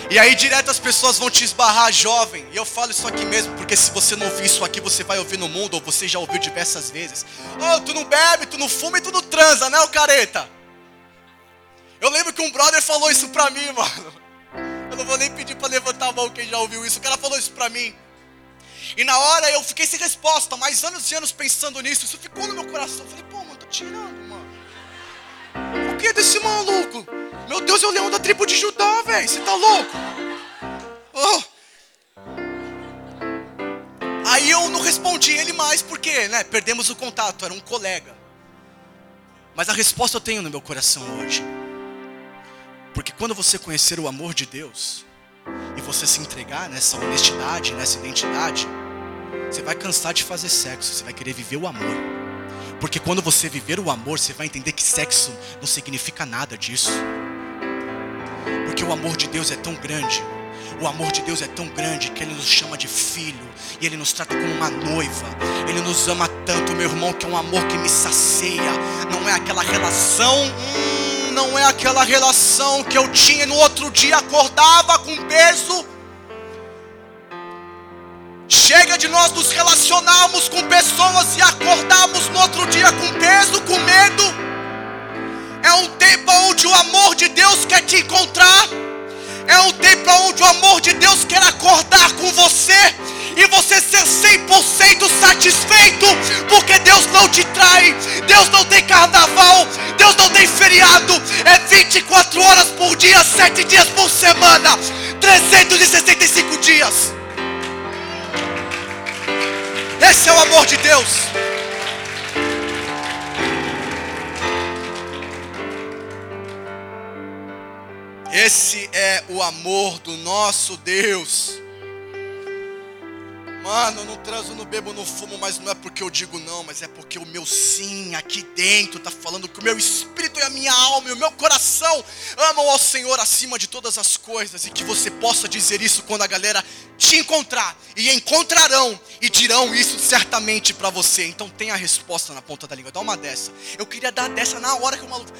E aí direto as pessoas vão te esbarrar jovem. E eu falo isso aqui mesmo, porque se você não ouvir isso aqui, você vai ouvir no mundo, ou você já ouviu diversas vezes. Oh, tu não bebe, tu não fuma e tu não transa, né, o careta? Eu lembro que um brother falou isso pra mim, mano. Eu não vou nem pedir pra levantar a mão quem já ouviu isso. O cara falou isso pra mim. E na hora eu fiquei sem resposta, mas anos e anos pensando nisso, isso ficou no meu coração. Eu falei, pô, mano, tô tirando. O que é desse maluco? Meu Deus, é o leão da tribo de Judá, velho. Você tá louco? Oh. Aí eu não respondi ele mais, porque, né? Perdemos o contato, era um colega. Mas a resposta eu tenho no meu coração hoje. Porque quando você conhecer o amor de Deus, e você se entregar nessa honestidade, nessa identidade, você vai cansar de fazer sexo, você vai querer viver o amor. Porque quando você viver o amor, você vai entender que sexo não significa nada disso. Porque o amor de Deus é tão grande o amor de Deus é tão grande que Ele nos chama de filho e Ele nos trata como uma noiva. Ele nos ama tanto, meu irmão, que é um amor que me sacia. Não é aquela relação, hum, não é aquela relação que eu tinha no outro dia, acordava com peso. Chega de nós nos relacionarmos com pessoas e acordarmos no outro dia com peso, com medo. É um tempo onde o amor de Deus quer te encontrar. É um tempo onde o amor de Deus quer acordar com você e você ser 100% satisfeito, porque Deus não te trai, Deus não tem carnaval, Deus não tem feriado, é 24 horas por dia, 7 dias por semana, 365 dias. Esse é o amor de Deus. Esse é o amor do nosso Deus. Mano, eu não transo, não bebo, não fumo, mas não é porque eu digo não, mas é porque o meu sim aqui dentro está falando que o meu espírito e a minha alma e o meu coração amam ao Senhor acima de todas as coisas e que você possa dizer isso quando a galera te encontrar e encontrarão e dirão isso certamente para você. Então tem a resposta na ponta da língua. Dá uma dessa. Eu queria dar dessa na hora que o maluco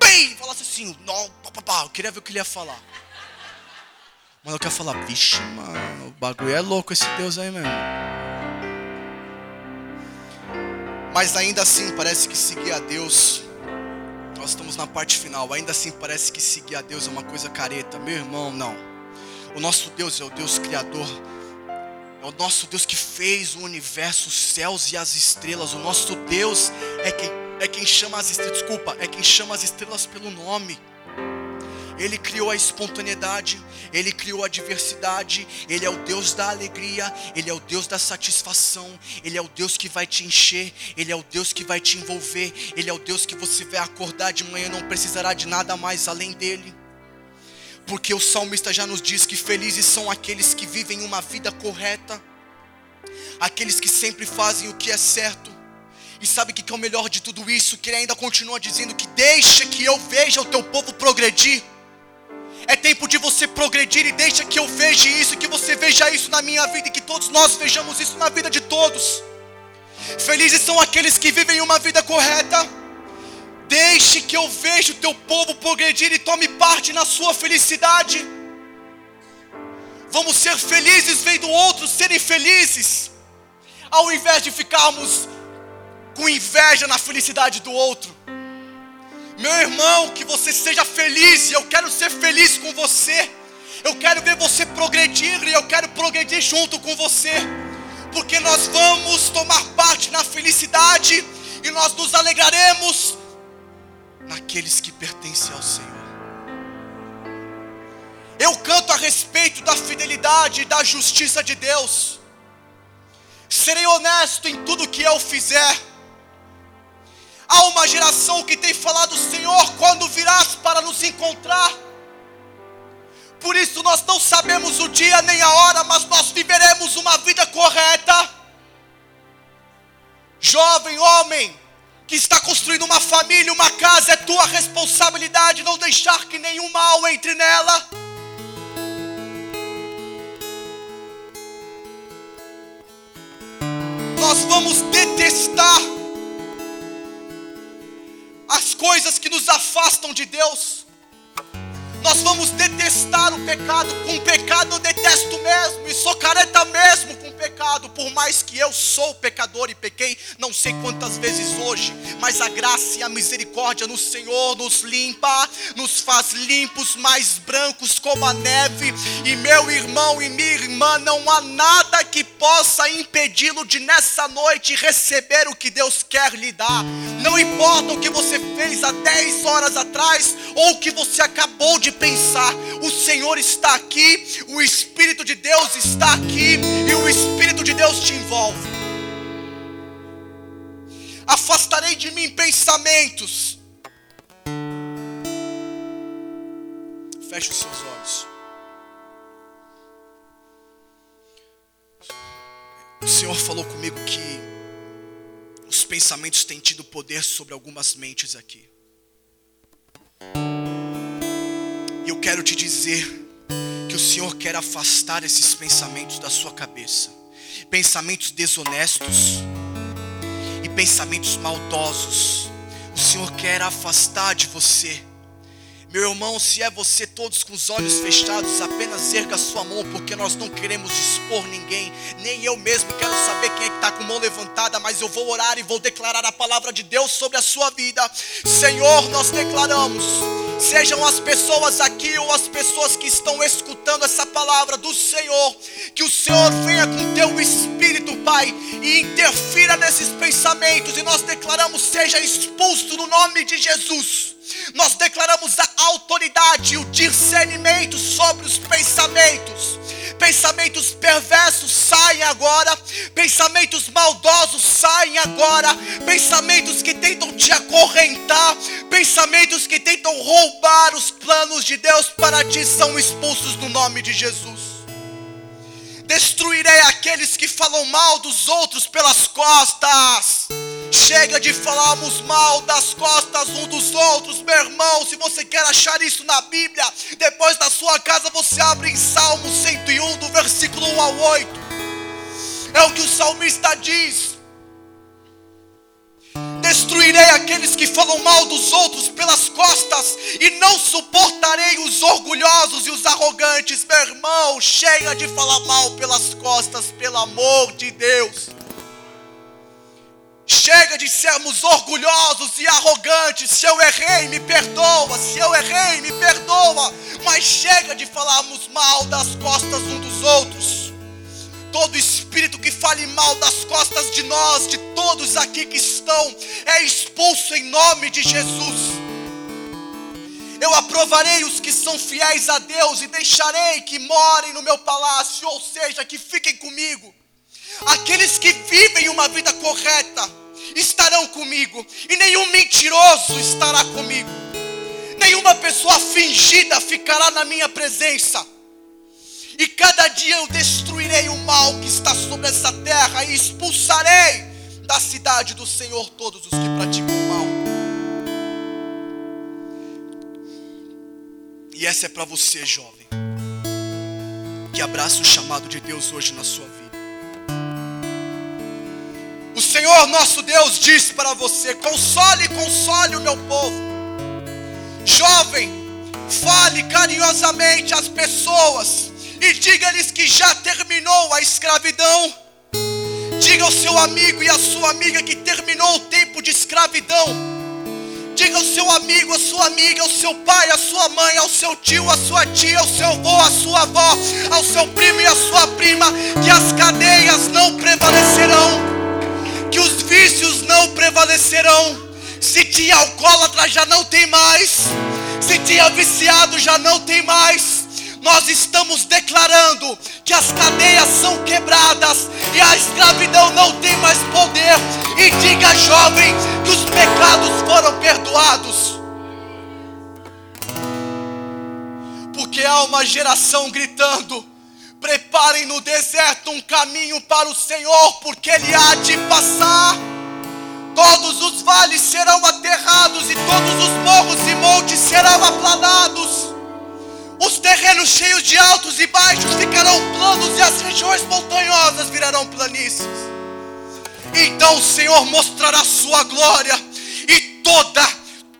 bem, falasse assim, não, eu queria ver o que ele ia falar. Mano, eu quero falar, vixe, mano, o bagulho é louco esse Deus aí mesmo. Mas ainda assim parece que seguir a Deus, nós estamos na parte final, ainda assim parece que seguir a Deus é uma coisa careta. Meu irmão, não. O nosso Deus é o Deus Criador. É o nosso Deus que fez o universo, os céus e as estrelas. O nosso Deus é quem é quem chama as estrelas, desculpa, é quem chama as estrelas pelo nome. Ele criou a espontaneidade, Ele criou a diversidade, Ele é o Deus da alegria, Ele é o Deus da satisfação, Ele é o Deus que vai te encher, Ele é o Deus que vai te envolver, Ele é o Deus que você vai acordar de manhã e não precisará de nada mais além dele. Porque o salmista já nos diz que felizes são aqueles que vivem uma vida correta, aqueles que sempre fazem o que é certo e sabe o que é o melhor de tudo isso? Que ele ainda continua dizendo que deixa que eu veja o teu povo progredir. É tempo de você progredir e deixa que eu veja isso, que você veja isso na minha vida e que todos nós vejamos isso na vida de todos. Felizes são aqueles que vivem uma vida correta. Deixe que eu veja o teu povo progredir e tome parte na sua felicidade. Vamos ser felizes vendo outros serem felizes, ao invés de ficarmos com inveja na felicidade do outro. Meu irmão, que você seja feliz, e eu quero ser feliz com você. Eu quero ver você progredir e eu quero progredir junto com você. Porque nós vamos tomar parte na felicidade e nós nos alegraremos naqueles que pertencem ao Senhor. Eu canto a respeito da fidelidade e da justiça de Deus. Serei honesto em tudo que eu fizer Há uma geração que tem falado, Senhor, quando virás para nos encontrar? Por isso nós não sabemos o dia nem a hora, mas nós viveremos uma vida correta. Jovem homem, que está construindo uma família, uma casa, é tua responsabilidade não deixar que nenhum mal entre nela. Nós vamos detestar coisas que nos afastam de Deus. Nós vamos detestar o pecado, com o pecado eu detesto mesmo, e sou careta mesmo com o pecado, por mais que eu sou pecador e pequei, não sei quantas vezes hoje, mas a graça e a misericórdia no Senhor nos limpa, nos faz limpos, mais brancos como a neve, e meu irmão e minha irmã, não há nada que possa impedi-lo de nessa noite receber o que Deus quer lhe dar, não importa o que você fez há 10 horas atrás, ou o que você acabou de pensar. O Senhor está aqui, o Espírito de Deus está aqui e o Espírito de Deus te envolve. Afastarei de mim pensamentos. Feche os seus olhos. O Senhor falou comigo que os pensamentos têm tido poder sobre algumas mentes aqui. E eu quero te dizer que o Senhor quer afastar esses pensamentos da sua cabeça. Pensamentos desonestos e pensamentos maldosos. O Senhor quer afastar de você meu irmão, se é você, todos com os olhos fechados, apenas erga sua mão, porque nós não queremos expor ninguém, nem eu mesmo quero saber quem é que está com a mão levantada, mas eu vou orar e vou declarar a palavra de Deus sobre a sua vida. Senhor, nós declaramos, sejam as pessoas aqui ou as pessoas que estão escutando essa palavra do Senhor, que o Senhor venha com teu espírito, Pai, e interfira nesses pensamentos, e nós declaramos, seja expulso no nome de Jesus nós declaramos a autoridade e o discernimento sobre os pensamentos. Pensamentos perversos saem agora, pensamentos maldosos saem agora, pensamentos que tentam te acorrentar, pensamentos que tentam roubar os planos de Deus para ti são expulsos no nome de Jesus. Destruirei aqueles que falam mal dos outros pelas costas Chega de falarmos mal das costas um dos outros, meu irmão. Se você quer achar isso na Bíblia, depois da sua casa você abre em Salmo 101, do versículo 1 ao 8. É o que o salmista diz. Destruirei aqueles que falam mal dos outros pelas costas, e não suportarei os orgulhosos e os arrogantes, meu irmão. Chega de falar mal pelas costas, pelo amor de Deus. Chega de sermos orgulhosos e arrogantes. Se eu errei, me perdoa. Se eu errei, me perdoa. Mas chega de falarmos mal das costas um dos outros. Todo espírito que fale mal das costas de nós, de todos aqui que estão, é expulso em nome de Jesus. Eu aprovarei os que são fiéis a Deus e deixarei que morem no meu palácio, ou seja, que fiquem comigo. Aqueles que vivem uma vida correta estarão comigo, e nenhum mentiroso estará comigo, nenhuma pessoa fingida ficará na minha presença. E cada dia eu destruirei o mal que está sobre essa terra e expulsarei da cidade do Senhor todos os que praticam o mal. E essa é para você, jovem, que abraça o chamado de Deus hoje na sua vida. Senhor nosso Deus diz para você: console, console o meu povo. Jovem, fale carinhosamente às pessoas e diga-lhes que já terminou a escravidão. Diga ao seu amigo e à sua amiga que terminou o tempo de escravidão. Diga ao seu amigo, à sua amiga, ao seu pai, à sua mãe, ao seu tio, à sua tia, ao seu avô, à sua avó, ao seu primo e à sua prima, que as cadeias não prevalecerão vícios não prevalecerão. Se tinha alcoólatra, já não tem mais. Se tinha viciado, já não tem mais. Nós estamos declarando que as cadeias são quebradas e a escravidão não tem mais poder. E diga, jovem, que os pecados foram perdoados. Porque há uma geração gritando: Preparem no deserto um caminho para o Senhor, porque Ele há de passar. Todos os vales serão aterrados, e todos os morros e montes serão aplanados. Os terrenos cheios de altos e baixos ficarão planos, e as regiões montanhosas virarão planícies. Então o Senhor mostrará sua glória, e toda,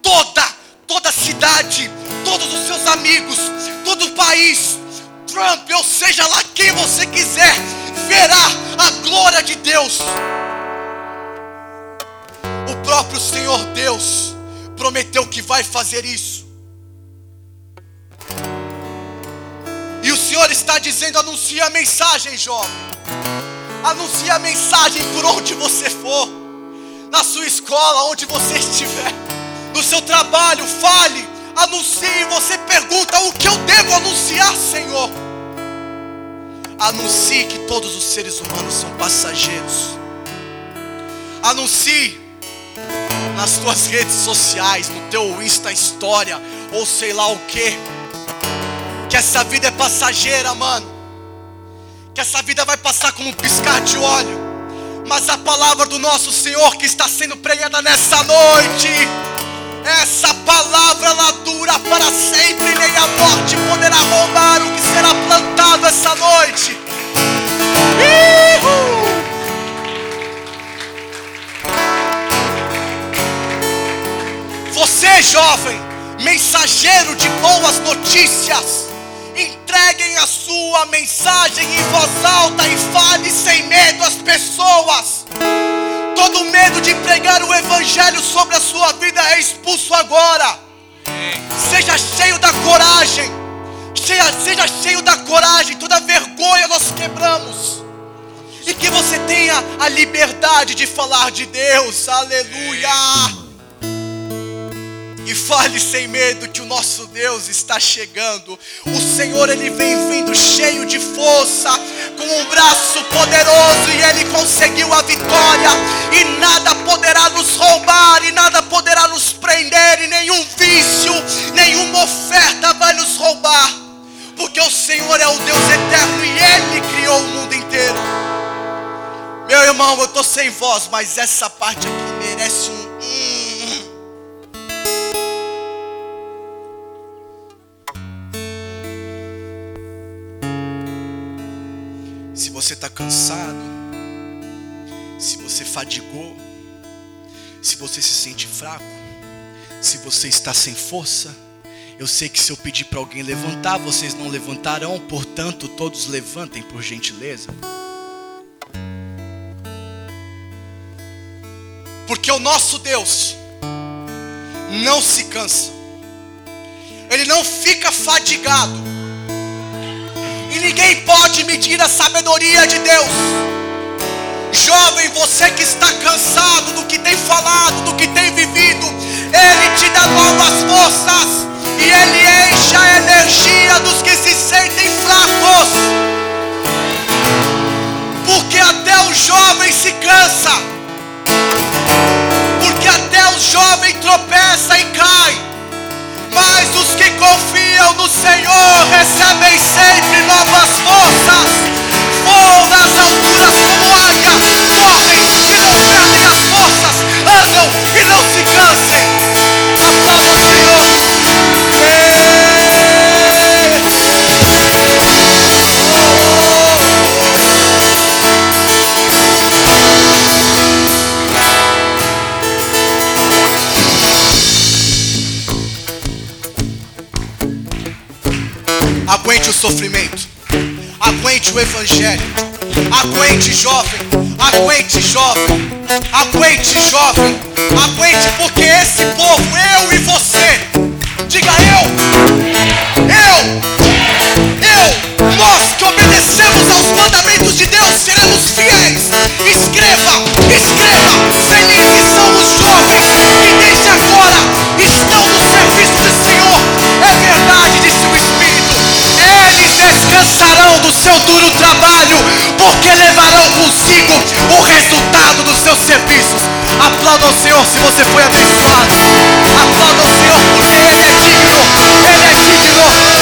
toda, toda cidade, todos os seus amigos, todo o país, Trump, ou seja lá quem você quiser, verá a glória de Deus. O próprio Senhor Deus prometeu que vai fazer isso. E o Senhor está dizendo: anuncie a mensagem, jovem. Anuncie a mensagem por onde você for, na sua escola, onde você estiver, no seu trabalho, fale anuncie, você pergunta: o que eu devo anunciar, Senhor? Anuncie que todos os seres humanos são passageiros. Anuncie nas tuas redes sociais, no teu Insta História, ou sei lá o que, que essa vida é passageira, mano. que essa vida vai passar como um piscar de óleo, mas a palavra do nosso Senhor que está sendo pregada nessa noite, essa palavra ela dura para sempre, nem a morte poderá roubar o que será plantado essa noite. Você, jovem, mensageiro de boas notícias, entreguem a sua mensagem em voz alta e fale sem medo às pessoas. Todo medo de pregar o evangelho sobre a sua vida é expulso agora. Seja cheio da coragem. Seja, seja cheio da coragem. Toda vergonha nós quebramos. E que você tenha a liberdade de falar de Deus. Aleluia. E fale sem medo que o nosso Deus está chegando. O Senhor ele vem vindo cheio de força, com um braço poderoso e ele conseguiu a vitória. E nada poderá nos roubar e nada poderá nos prender e nenhum vício, nenhuma oferta vai nos roubar. Porque o Senhor é o Deus eterno e ele criou o mundo inteiro. Meu irmão, eu estou sem voz, mas essa parte aqui merece um se você está cansado, se você fadigou, se você se sente fraco, se você está sem força, eu sei que se eu pedir para alguém levantar, vocês não levantarão, portanto, todos levantem por gentileza. Porque o nosso Deus não se cansa, Ele não fica fadigado e ninguém pode medir a sabedoria de Deus. Jovem, você que está cansado do que tem falado, do que tem vivido, Ele te dá novas forças e Ele enche a energia dos que se sentem fracos. Porque até o jovem se cansa, o jovem tropeça e cai. Mas os que confiam no Senhor recebem sempre novas forças. Voam nas alturas como águias, correm e não perdem as forças, andam e não se cansem. Aguente o sofrimento. Aguente o evangelho. Aguente, jovem. Aguente, jovem. Aguente, jovem. Aguente, porque esse povo, eu e você, diga eu, eu, eu, nós que obedecemos aos mandamentos de Deus, seremos fiéis. Escreva, escreva, felizes são os jovens que desde descansarão do seu duro trabalho, porque levarão consigo o resultado dos seus serviços. Aplauda o Senhor se você foi abençoado. Aplauda o Senhor porque Ele é digno. Ele é digno.